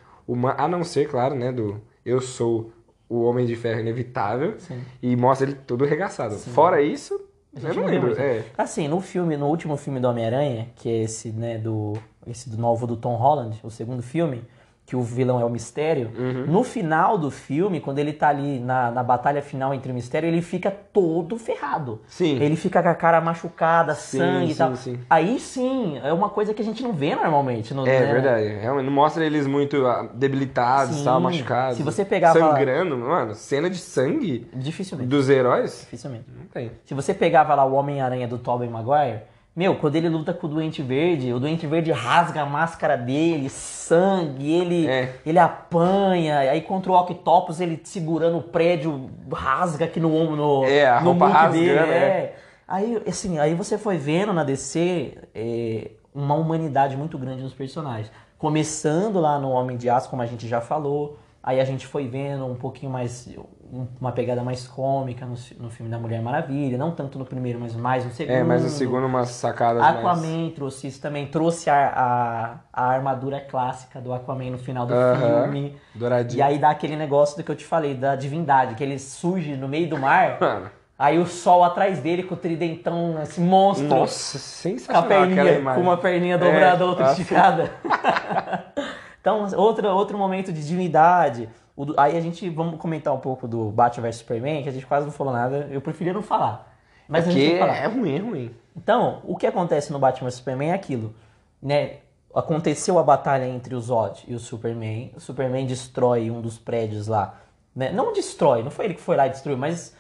a não ser, claro, né, do eu sou o Homem de Ferro inevitável, Sim. e mostra ele todo regaçado. Fora isso, eu não não lembro. É. Assim, no filme, no último filme do Homem-Aranha, que é esse, né, do. Esse do novo do Tom Holland, o segundo filme, que o vilão é o Mistério. Uhum. No final do filme, quando ele tá ali na, na batalha final entre o Mistério, ele fica todo ferrado. Sim. Ele fica com a cara machucada, Sim, sangue e sim, tal. sim. Aí sim, é uma coisa que a gente não vê normalmente. No, É né? verdade, realmente não mostra eles muito ah, debilitados, tal, machucados. Se você pegar e sangrando, mano, cena de sangue Dificilmente. dos heróis, Dificilmente. não tem. Se você pegava lá o Homem-Aranha do Tobey Maguire, meu, quando ele luta com o Doente Verde, o Doente Verde rasga a máscara dele, sangue, ele, É. ele apanha, aí contra o Octopus ele segurando o prédio, rasga aqui no ombro, no, É, a no roupa rasgando, dele. é. É. Aí, assim, aí você foi vendo na DC é, uma humanidade muito grande nos personagens. Começando lá no Homem de Aço, como a gente já falou, aí a gente foi vendo um pouquinho mais, um- uma pegada mais cômica no, no filme da Mulher Maravilha, não tanto no primeiro, mas mais no segundo. É, mas no segundo umas sacadas mais... Aquaman trouxe isso também, trouxe a, a, a armadura clássica do Aquaman no final do Aham, filme. douradinho. E aí dá aquele negócio do que eu te falei, da divindade, que ele surge no meio do mar, Mano, aí o sol atrás dele com o tridentão, esse monstro. nossa, Com a sensacional perninha, com uma perninha dobrada, É, outra assim. esticada. então, outro, outro momento de divindade. O aí a gente, vamos comentar um pouco do Batman vs Superman, que a gente quase não falou nada. Eu preferia não falar. Mas a gente Porque tem que falar. é ruim, é ruim. Então, o que acontece no Batman vs Superman é aquilo, né? Aconteceu a batalha entre o Zod e o Superman. O Superman destrói um dos prédios lá. Né? Não destrói, não foi ele que foi lá e destruiu, mas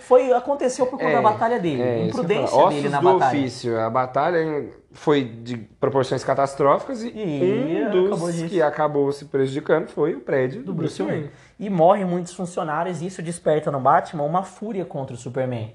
foi, aconteceu por conta da batalha dele. é, imprudência dele na batalha. ofício. A batalha foi de proporções catastróficas e, E um acabou dos disso. que acabou se prejudicando foi o prédio do, do Bruce Wayne. E morrem muitos funcionários e isso desperta no Batman uma fúria contra o Superman.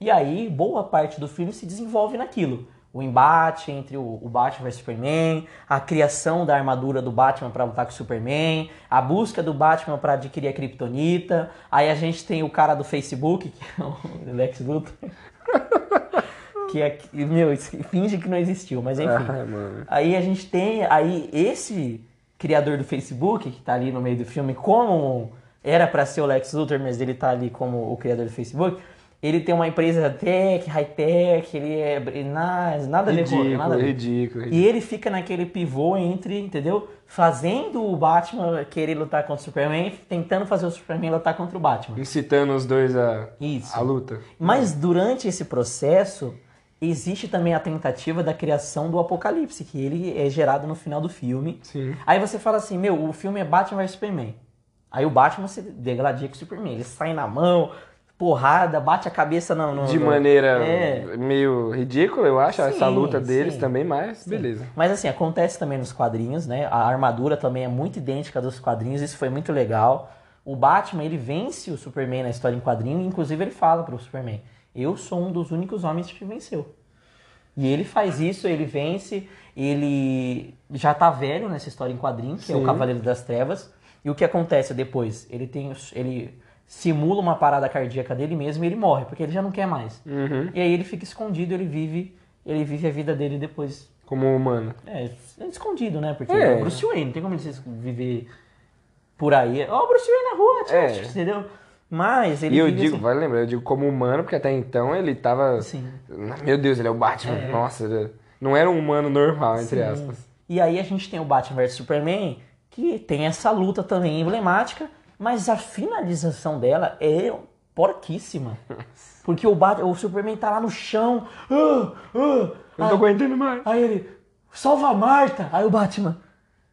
E aí, boa parte do filme se desenvolve naquilo. O embate entre o, o Batman e o Superman, a criação da armadura do Batman para lutar com o Superman, a busca do Batman para adquirir a Kryptonita. Aí a gente tem o cara do Facebook, que é o Lex Luthor. que é, meu, finge que não existiu, mas enfim. Ah. Aí a gente tem aí esse criador do Facebook, que tá ali no meio do filme, como era pra ser o Lex Luthor, mas ele tá ali como o criador do Facebook. Ele tem uma empresa tech, high-tech, ele é nada, nada a ver Ridículo, nada ver. ridículo, E ridículo. ele fica naquele pivô entre, entendeu? Fazendo o Batman querer lutar contra o Superman, tentando fazer o Superman lutar contra o Batman. Incitando os dois a, Isso. a luta. Mas durante esse processo, existe também a tentativa da criação do Apocalipse, que ele é gerado no final do filme. Sim. Aí você fala assim, meu, o filme é Batman vs Superman. Aí o Batman se degladia com o Superman. Ele sai na mão, porrada, bate a cabeça no De maneira É. meio ridícula, eu acho, essa Sim, luta deles sim. também, mas beleza. Mas assim, acontece também nos quadrinhos, né? A armadura também é muito idêntica dos quadrinhos, isso foi muito legal. O Batman, ele vence o Superman na história em quadrinho, inclusive ele fala pro Superman: Eu sou um dos únicos homens que venceu. E ele faz isso, ele vence, ele já tá velho nessa história em quadrinho, que é o Sim. Cavaleiro das Trevas. E o que acontece depois? Ele tem. os- ele simula uma parada cardíaca dele mesmo e ele morre, porque ele já não quer mais. Uhum. E aí ele fica escondido, ele vive, ele vive a vida dele depois Como humano. é, é escondido, né? Porque É. é o Bruce Wayne, não tem como ele viver por aí. Ó, o Bruce Wayne na rua, tchau, É. entendeu? Mas ele E eu digo, assim- vai lembrar, eu digo como humano, porque até então ele tava. Sim. Meu Deus, ele é o Batman. Nossa, ele não era um humano normal, entre Sim. aspas. E aí a gente tem o Batman vs Superman, que tem essa luta também emblemática, mas a finalização dela é porquíssima. Porque o, Bat o Superman tá lá no chão. ah, ah, Eu não tô aguentando mais. Aí ele, salva a Marta! Aí o Batman,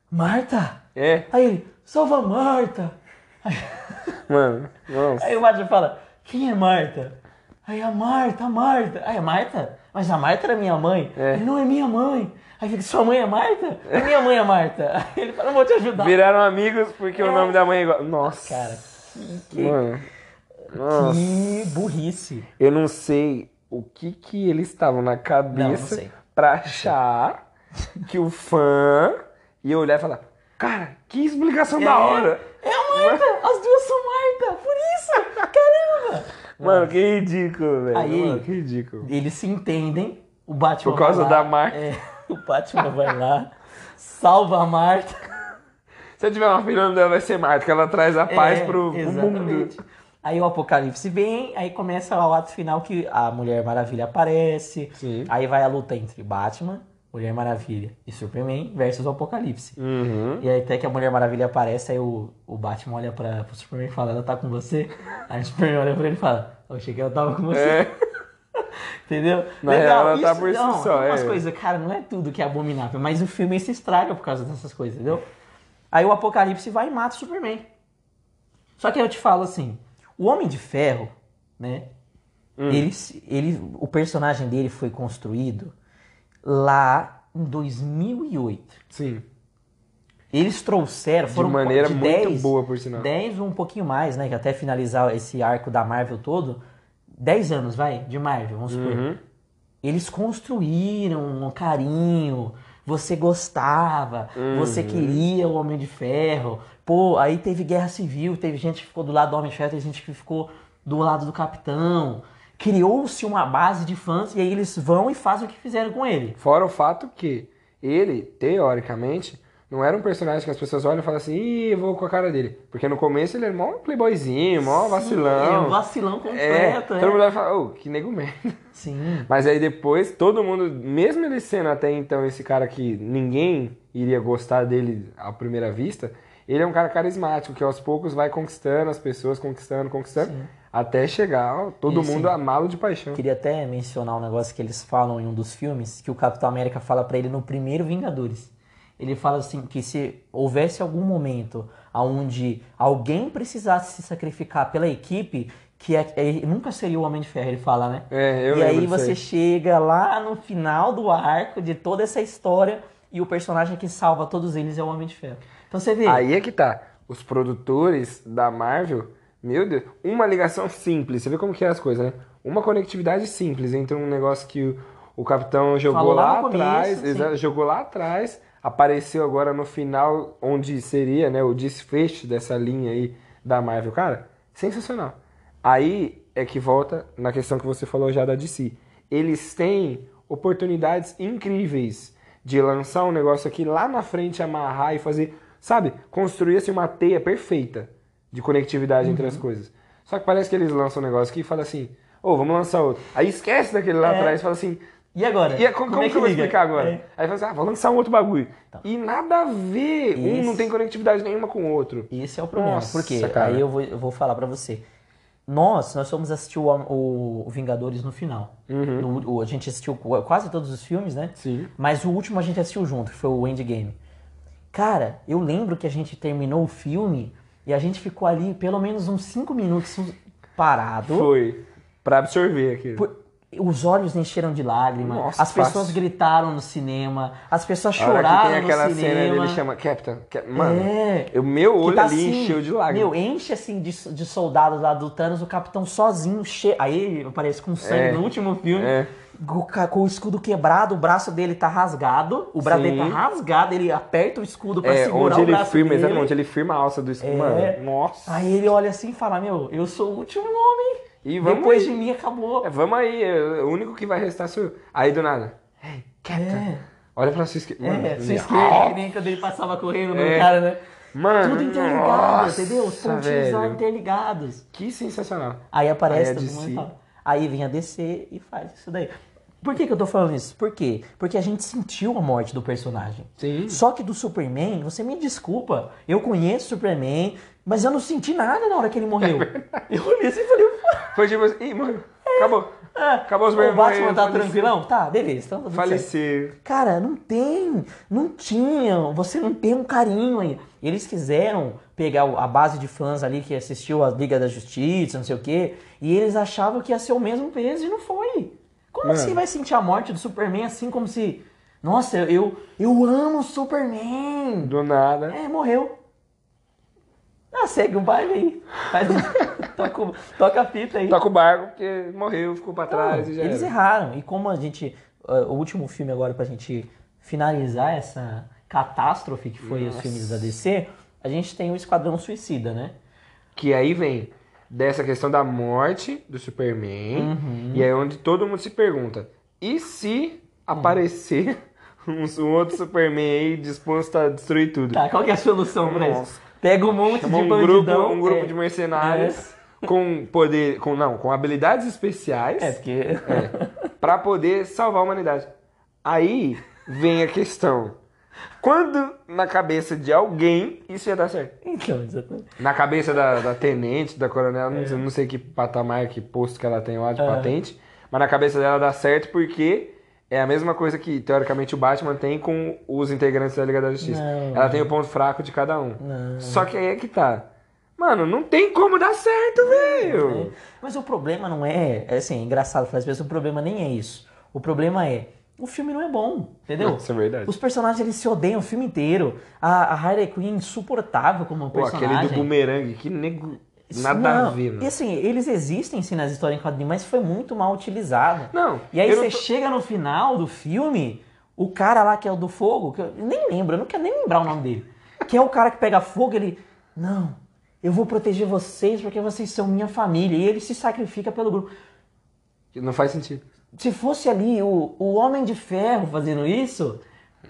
Marta? É, Aí ele, salva a Marta! mano. Nossa. Aí o Batman fala, quem é Marta? Aí a Marta, a Marta. Aí a Marta? Mas a Marta era minha mãe. É. Ele, não é minha mãe. Aí fica, sua mãe é Marta? É minha mãe é Marta. Aí ele fala, não vou te ajudar. Viraram amigos porque o É. nome da mãe é igual. Nossa. Cara, que, Mano. Nossa. que burrice. Eu não sei o que que eles estavam na Não, não cabeça sei. pra achar que o fã ia olhar e falar: Cara, que explicação da hora! É a Marta, as duas são Marta, por isso, caramba. Mano, que ridículo, velho. Aí- Mano, que ridículo. Eles se entendem, o Batman Por causa lá, da Marta. é, o Batman vai lá, salva a Marta. Se eu tiver uma filha, o nome dela vai ser Marta, que ela traz a paz É, pro, pro mundo. exatamente. Aí o Apocalipse vem, aí começa o ato final que a Mulher Maravilha aparece. Sim. Aí vai a luta entre Batman, Mulher Maravilha e Superman versus o Apocalipse. Uhum. E aí até que a Mulher Maravilha aparece, aí o, o Batman olha pra, pro Superman e fala, ela tá com você? Aí o Superman olha pra ele e fala, eu achei que ela tava com você. É. Entendeu? Na real, ela tá por si não, só, umas é. coisas, cara, não é tudo que é abominável, mas o filme se estraga por causa dessas coisas, entendeu? Aí o Apocalipse vai e mata o Superman. Só que eu te falo assim, o Homem de Ferro, né? Hum. Ele, ele, o personagem dele foi construído lá em 2008. Sim. Eles trouxeram, foram maneira de muito 10, boa, por sinal. 10 ou um pouquinho mais, né? Que até finalizar esse arco da Marvel todo, 10 anos, vai, de Marvel, vamos supor. Uhum. Eles construíram um carinho, você gostava, você Uhum. queria o Homem de Ferro. Pô, aí teve guerra civil, teve gente que ficou do lado do Homem de Ferro, teve gente que ficou do lado do Capitão. Criou-se uma base de fãs e aí eles vão e fazem o que fizeram com ele. Fora o fato que ele, teoricamente, não era um personagem que as pessoas olham e falam assim, ih, vou com a cara dele. Porque no começo ele era mó playboyzinho, mó vacilão. É um vacilão É, completo, é. todo mundo vai falar, ô, que nego merda. Sim. Mas aí depois, todo mundo, mesmo ele sendo até então esse cara que ninguém iria gostar dele à primeira vista, ele é um cara carismático, que aos poucos vai conquistando as pessoas, conquistando, conquistando, até chegar todo E, sim. mundo amá-lo de paixão. Queria até mencionar um negócio que eles falam em um dos filmes, que o Capitão América fala pra ele no primeiro Vingadores. Ele fala assim que se houvesse algum momento onde alguém precisasse se sacrificar pela equipe, que é- é- nunca seria o Homem de Ferro, ele fala, né? É, eu e aí você chega lá no final do arco de toda essa história e o personagem que salva todos eles é o Homem de Ferro. Então você vê. Aí é que tá. Os produtores da Marvel, meu Deus, uma ligação simples. Você vê como que é as coisas, né? Uma conectividade simples entre um negócio que o, o capitão jogou Falou lá lá, começo, atrás, sim. jogou lá atrás, apareceu agora no final, onde seria, né, o desfecho dessa linha aí da Marvel. Cara, sensacional. Aí é que volta na questão que você falou já da DC. Eles têm oportunidades incríveis de lançar um negócio aqui lá na frente, amarrar e fazer, sabe, construir assim uma teia perfeita de conectividade entre Uhum. as coisas. Só que parece que eles lançam um negócio aqui e falam assim, ô, vamos lançar outro. Aí esquece daquele lá É. atrás e fala assim, E agora? e é- como, como é que eu vou liga? explicar agora? É. Aí fala assim, ah, vou lançar um outro bagulho. E nada a ver. Um Isso. não tem conectividade nenhuma com o outro. Esse é o problema. Nossa, Por quê? cara. Aí eu vou, eu vou falar pra você. Nós, nós fomos assistir o, o- o Vingadores no final. Uhum. No- o- a gente assistiu quase todos os filmes, né? Sim. Mas o último a gente assistiu junto, que foi o Endgame. Cara, eu lembro que a gente terminou o filme e a gente ficou ali pelo menos uns 5 minutos parado. Foi. Pra absorver aquilo. Por- Os olhos encheram de lágrimas, Nossa, as pessoas fácil. gritaram no cinema, as pessoas choraram tem aquela no cena cinema. dele chama Captain. Cap- Mano, É. o meu olho tá ali assim, encheu de lágrimas. Meu, enche assim de, de soldados lá do Thanos, o capitão sozinho, che... aí ele aparece com sangue É. no último filme, É. com, o escudo quebrado, o braço dele tá rasgado, o braço dele tá Sim. rasgado, ele aperta o escudo pra É, segurar onde o ele braço firma, dele. exatamente, onde ele firma a alça do escudo. É. Mano, nossa. Aí ele olha assim e fala, meu, eu sou o último homem. E vamos Depois aí. de mim acabou. É, vamos aí, é, o único que vai restar sou eu. Aí do nada. Hey, Captain. É. Olha pra sua esquerda. É, sua esquerda, que nem quando ele passava correndo no É. cara, né? Mano, Tudo interligado, nossa, entendeu? Os pontinhos lá velho. interligados. Que sensacional. Aí aparece Aí todo mundo e fala. Aí vem a DC e faz isso daí. Por que, que eu tô falando isso? Por quê? Porque a gente sentiu a morte do personagem. Sim. Só que do Superman, você me desculpa, eu conheço o Superman, mas eu não senti nada na hora que ele morreu. eu olhei assim e falei, "Ué, Foi tipo assim, ih, morreu. Acabou. ah, Acabou os o Superman Batman tá faleceu. tranquilão? Tá, beleza. Então tá certo. Faleceu. Cara, não tem, não tinha, você não tem um carinho aí. Eles quiseram pegar o- a base de fãs ali que assistiu a Liga da Justiça, não sei o quê, e eles achavam que ia ser o mesmo peso e não foi. Como Mano. assim vai sentir a morte do Superman assim como se, nossa, eu eu amo o Superman. Do nada. É, morreu. Ah, segue o baile aí. Faz, toca, toca a fita aí. Toca o barco porque morreu, ficou pra trás Não, e já eles era. erraram. E como a gente. uh, o último filme agora pra gente finalizar essa catástrofe que foi os Nossa. filmes da DC, a gente tem o Esquadrão Suicida, né? Que aí vem dessa questão da morte do Superman. Uhum. E é onde todo mundo se pergunta: e se aparecer um, um outro Superman aí disposto a destruir tudo? Tá, qual que é a solução pra isso? Pega um monte de um grupo, bandidão. um grupo é, de mercenários com poder, com não, com habilidades especiais É, porque. é, para poder salvar a humanidade. Aí vem a questão: quando na cabeça de alguém isso ia dar certo? Então, exatamente. Na cabeça da, da tenente, da coronel, não, sei, não sei que patamar, que posto que ela tem lá de É. patente, mas na cabeça dela dá certo porque é a mesma coisa que, teoricamente, o Batman tem com os integrantes da Liga da Justiça. Não. Ela tem o ponto fraco de cada um. Não. Só que aí é que tá. Mano, não tem como dar certo, velho. Mas o problema não é. É assim, é engraçado falar isso, mas o problema nem é isso. O problema é. O filme não é bom, entendeu? Isso é verdade. Os personagens eles se odeiam o filme inteiro. A, a Harley Quinn é insuportável como Pô, personagem. aquele do bumerangue, que nego... Nada não. a ver, E mano. assim, eles existem sim nas histórias em quadrinhos, mas foi muito mal utilizado. Não, E aí você tô- chega no final do filme, o cara lá que é o do fogo, que eu nem lembro, eu não quero nem lembrar o nome dele. Que é o cara que pega fogo, ele. Não, eu vou proteger vocês porque vocês são minha família. E ele se sacrifica pelo grupo. Não faz sentido. Se fosse ali o, o Homem de Ferro fazendo isso,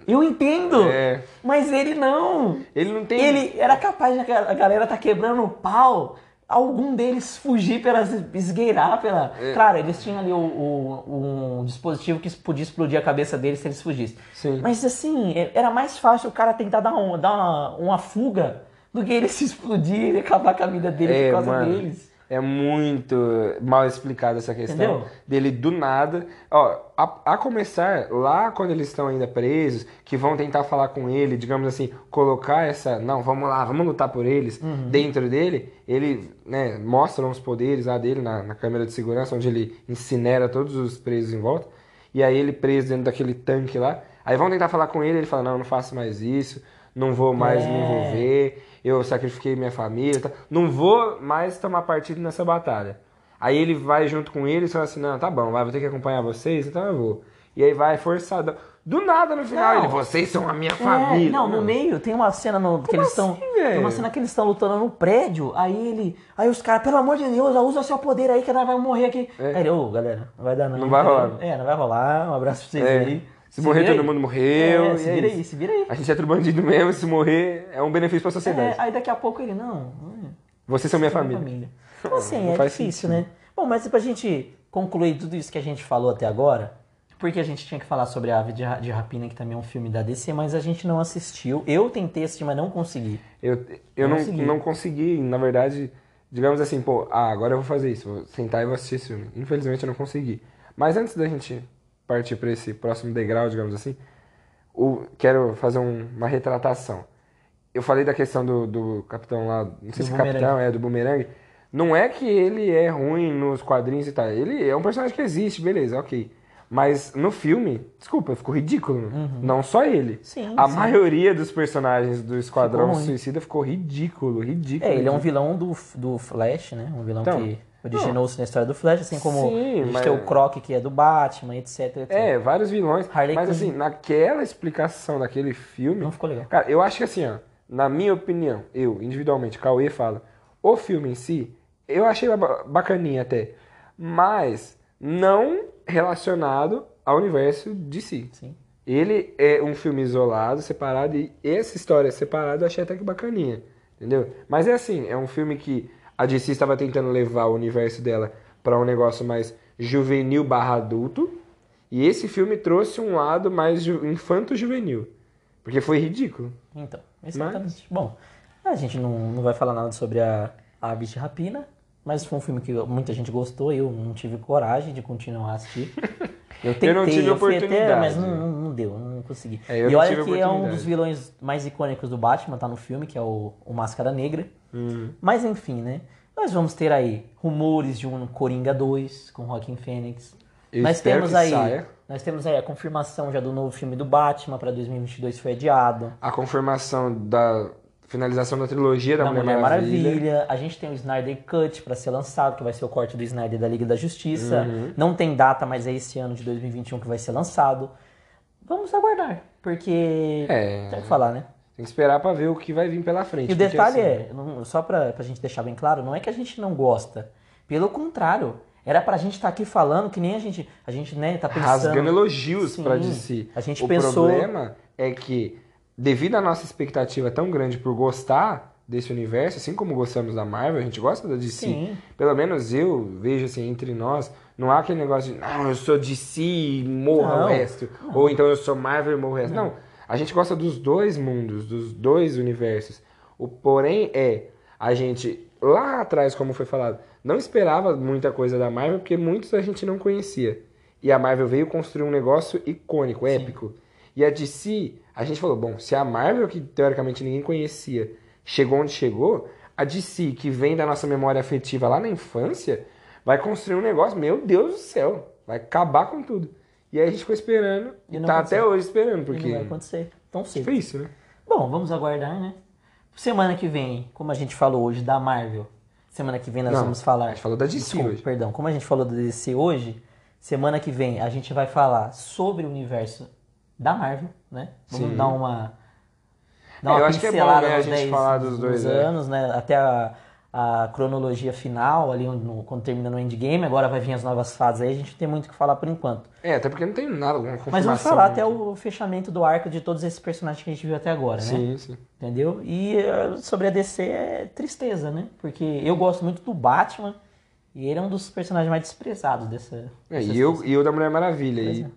eu entendo. É. Mas ele não. Ele não tem... Ele era capaz de a galera tá quebrando o pau, algum deles fugir pela esgueirar pela. É. Claro, eles tinham ali o, o- um dispositivo que podia explodir a cabeça deles se eles fugissem. Sim. Mas assim, é- era mais fácil o cara tentar dar, um- dar uma, uma fuga do que ele se explodir e acabar com a vida dele É, por causa mano. deles. É muito mal explicada essa questão Entendeu? dele do nada. Ó, a, a começar lá quando eles estão ainda presos, que vão tentar falar com ele, digamos assim, colocar essa. Não, vamos lá, vamos lutar por eles Uhum. dentro dele. Ele, né, mostram os poderes lá dele na, na câmera de segurança, onde ele incinera todos os presos em volta. E aí ele preso dentro daquele tanque lá. Aí vão tentar falar com ele, ele fala, não, não faço mais isso, não vou mais me É. envolver, eu sacrifiquei minha família, tá? não vou mais tomar partido nessa batalha. Aí ele vai junto com eles e fala assim, não, tá bom, vai, vou ter que acompanhar vocês, então eu vou. E aí vai forçado. Do nada no final, Não. ele, vocês são a minha É, família. não, no meio tem uma cena no, que eles estão. assim, tem uma cena que eles estão lutando no prédio. Aí ele. Aí os caras, pelo amor de Deus, usa seu poder aí que nós vamos morrer aqui. É. Aí ele, ô galera, não vai dar não. Não vai rolar. É, não vai rolar. Um abraço pra vocês É. aí. Se morrer, vira todo mundo morreu, É, se é vira aí, se vira aí. A gente é tudo bandido mesmo, se morrer é um benefício pra É, sociedade. aí daqui a pouco ele, não. é. Vocês são minha família. família. Assim, Não é difícil, sentido. né? Bom, mas pra gente concluir tudo isso que a gente falou até agora, porque a gente tinha que falar sobre a Ave de Rapina, que também é um filme da DC, mas a gente não assistiu. Eu tentei assistir, mas não consegui. Eu, eu Não não, consegui. não consegui, na verdade, digamos assim, pô, ah, agora eu vou fazer isso, vou sentar e vou assistir esse filme. Infelizmente eu não consegui. Mas antes da gente partir para esse próximo degrau, digamos assim, o, quero fazer um- uma retratação. Eu falei da questão do, do capitão lá, não sei Do se bumerangue. capitão, é, do bumerangue. Não é que ele é ruim nos quadrinhos e tal. Ele é um personagem que existe, beleza, ok. Mas no filme, desculpa, ficou ridículo. Não só ele. Uhum. Sim, A sim. maioria dos personagens do Esquadrão ruim. Suicida ficou ridículo, ridículo. É, ele é um ridículo. vilão do, do Flash, né? Um vilão Então, que originou-se na história do Flash, assim como Sim, a gente mas- tem o Croc, que é do Batman, etc, etc. É, vários vilões. Harley mas Quinn. assim, naquela explicação daquele filme. Não ficou legal. Cara, eu acho que assim, ó, na minha opinião, eu, individualmente, Cauê fala, o filme em si, eu achei ba- bacaninha até. Mas não relacionado ao universo de si. Sim. Ele é um filme isolado, separado, e essa história separada eu achei até que bacaninha, entendeu? Mas é assim, é um filme que a DC estava tentando levar o universo dela para um negócio mais juvenil barra adulto, e esse filme trouxe um lado mais ju- infanto-juvenil, porque foi ridículo. Então, exatamente. Bom, a gente não, não vai falar nada sobre a, a Aves de Rapina, mas foi um filme que muita gente gostou, eu não tive coragem de continuar a assistir. Eu tentei, não tive eu fui até, oportunidade. mas não, não, não deu, não consegui. É, eu e olha que é um oportunidade. dos vilões mais icônicos do Batman, tá no filme, que é o, o Máscara Negra. Uhum. Mas enfim, né? Nós vamos ter aí rumores de um Coringa 2 com Joaquin Phoenix. Eu nós temos aí, saia. nós temos aí a confirmação já do novo filme do Batman para 2022 foi adiado. A confirmação da finalização da trilogia da, da Mulher, Maravilha. A gente tem o Snyder Cut para ser lançado, que vai ser o corte do Snyder da Liga da Justiça. Uhum. Não tem data, mas é esse ano de 2021 que vai ser lançado. Vamos aguardar, porque É. tem que falar, né? Tem que esperar pra ver o que vai vir pela frente. E o detalhe assim, é, não- só pra, pra gente deixar bem claro, não é que a gente não gosta. Pelo contrário, era pra gente estar aqui falando que nem a gente, a gente, né, tá pensando... rasgando elogios Sim, pra DC. a gente o pensou- problema é que, devido à nossa expectativa tão grande por gostar desse universo, assim como gostamos da Marvel, a gente gosta da DC. Sim. Pelo menos eu vejo assim, entre nós, não há aquele negócio de, não, eu sou DC e morra Não, o resto. Ou então eu sou Marvel e morro o resto. Não. A gente gosta dos dois mundos, dos dois universos. O porém é, a gente, lá atrás, como foi falado, não esperava muita coisa da Marvel, porque muitos a gente não conhecia. E a Marvel veio construir um negócio icônico, épico. E a DC, a gente falou, bom, se a Marvel, que teoricamente ninguém conhecia, chegou onde chegou, a DC, que vem da nossa memória afetiva lá na infância, vai construir um negócio, meu Deus do céu, vai acabar com tudo. E aí a gente ficou esperando, E e não tá aconteceu. até hoje esperando, E porque não vai acontecer tão cedo. foi isso, né? Bom, vamos aguardar, né? Semana que vem, como a gente falou hoje da Marvel, semana que vem nós Não, vamos falar. a gente falou da DC Desculpa, hoje. Perdão, como a gente falou da DC hoje, semana que vem a gente vai falar sobre o universo da Marvel, né? Vamos Sim. dar uma. Dar É, uma eu acho que é bom, pincelada né, a gente 10 falar dos dois, é. anos, né? Até a, a cronologia final, ali no- quando termina no endgame, agora vai vir as novas fases aí, a gente não tem muito o que falar por enquanto. É, até porque não tem nada, alguma Mas vamos falar até muito. o fechamento do arco de todos esses personagens que a gente viu até agora, né? Sim, sim. Entendeu? E eh, sobre a DC é tristeza, né? Porque eu gosto muito do Batman e ele é um dos personagens mais desprezados dessa. É, e, eu, e eu da Mulher Maravilha. Pois E é.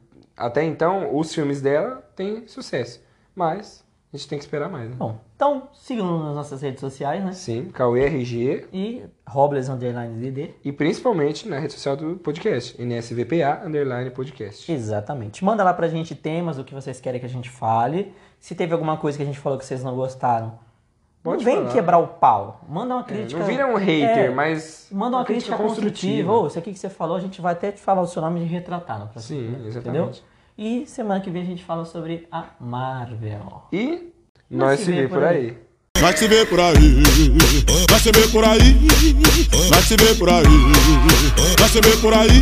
Até então, os filmes dela têm sucesso. Mas a gente tem que esperar mais, né? Bom, então sigam nas nossas redes sociais, né? Sim, Cauê RG E Robles Underline DD. e principalmente na rede social do podcast, NSVPA Underline Podcast. Exatamente. Manda lá pra gente temas, o que vocês querem que a gente fale. Se teve alguma coisa que a gente falou que vocês não gostaram, Pode não vem falar. quebrar o pau. Manda uma É, crítica. não vira um hater, É, mas. Manda uma, crítica, construtiva. Ô, isso aqui que você falou, a gente vai até te falar o seu nome e retratar no próximo. Sim, exatamente. Entendeu? E semana que vem a gente fala sobre a Marvel. E nós se vê por aí. Vai se ver por aí, vai se ver por aí, vai se ver por aí, vai se ver por aí.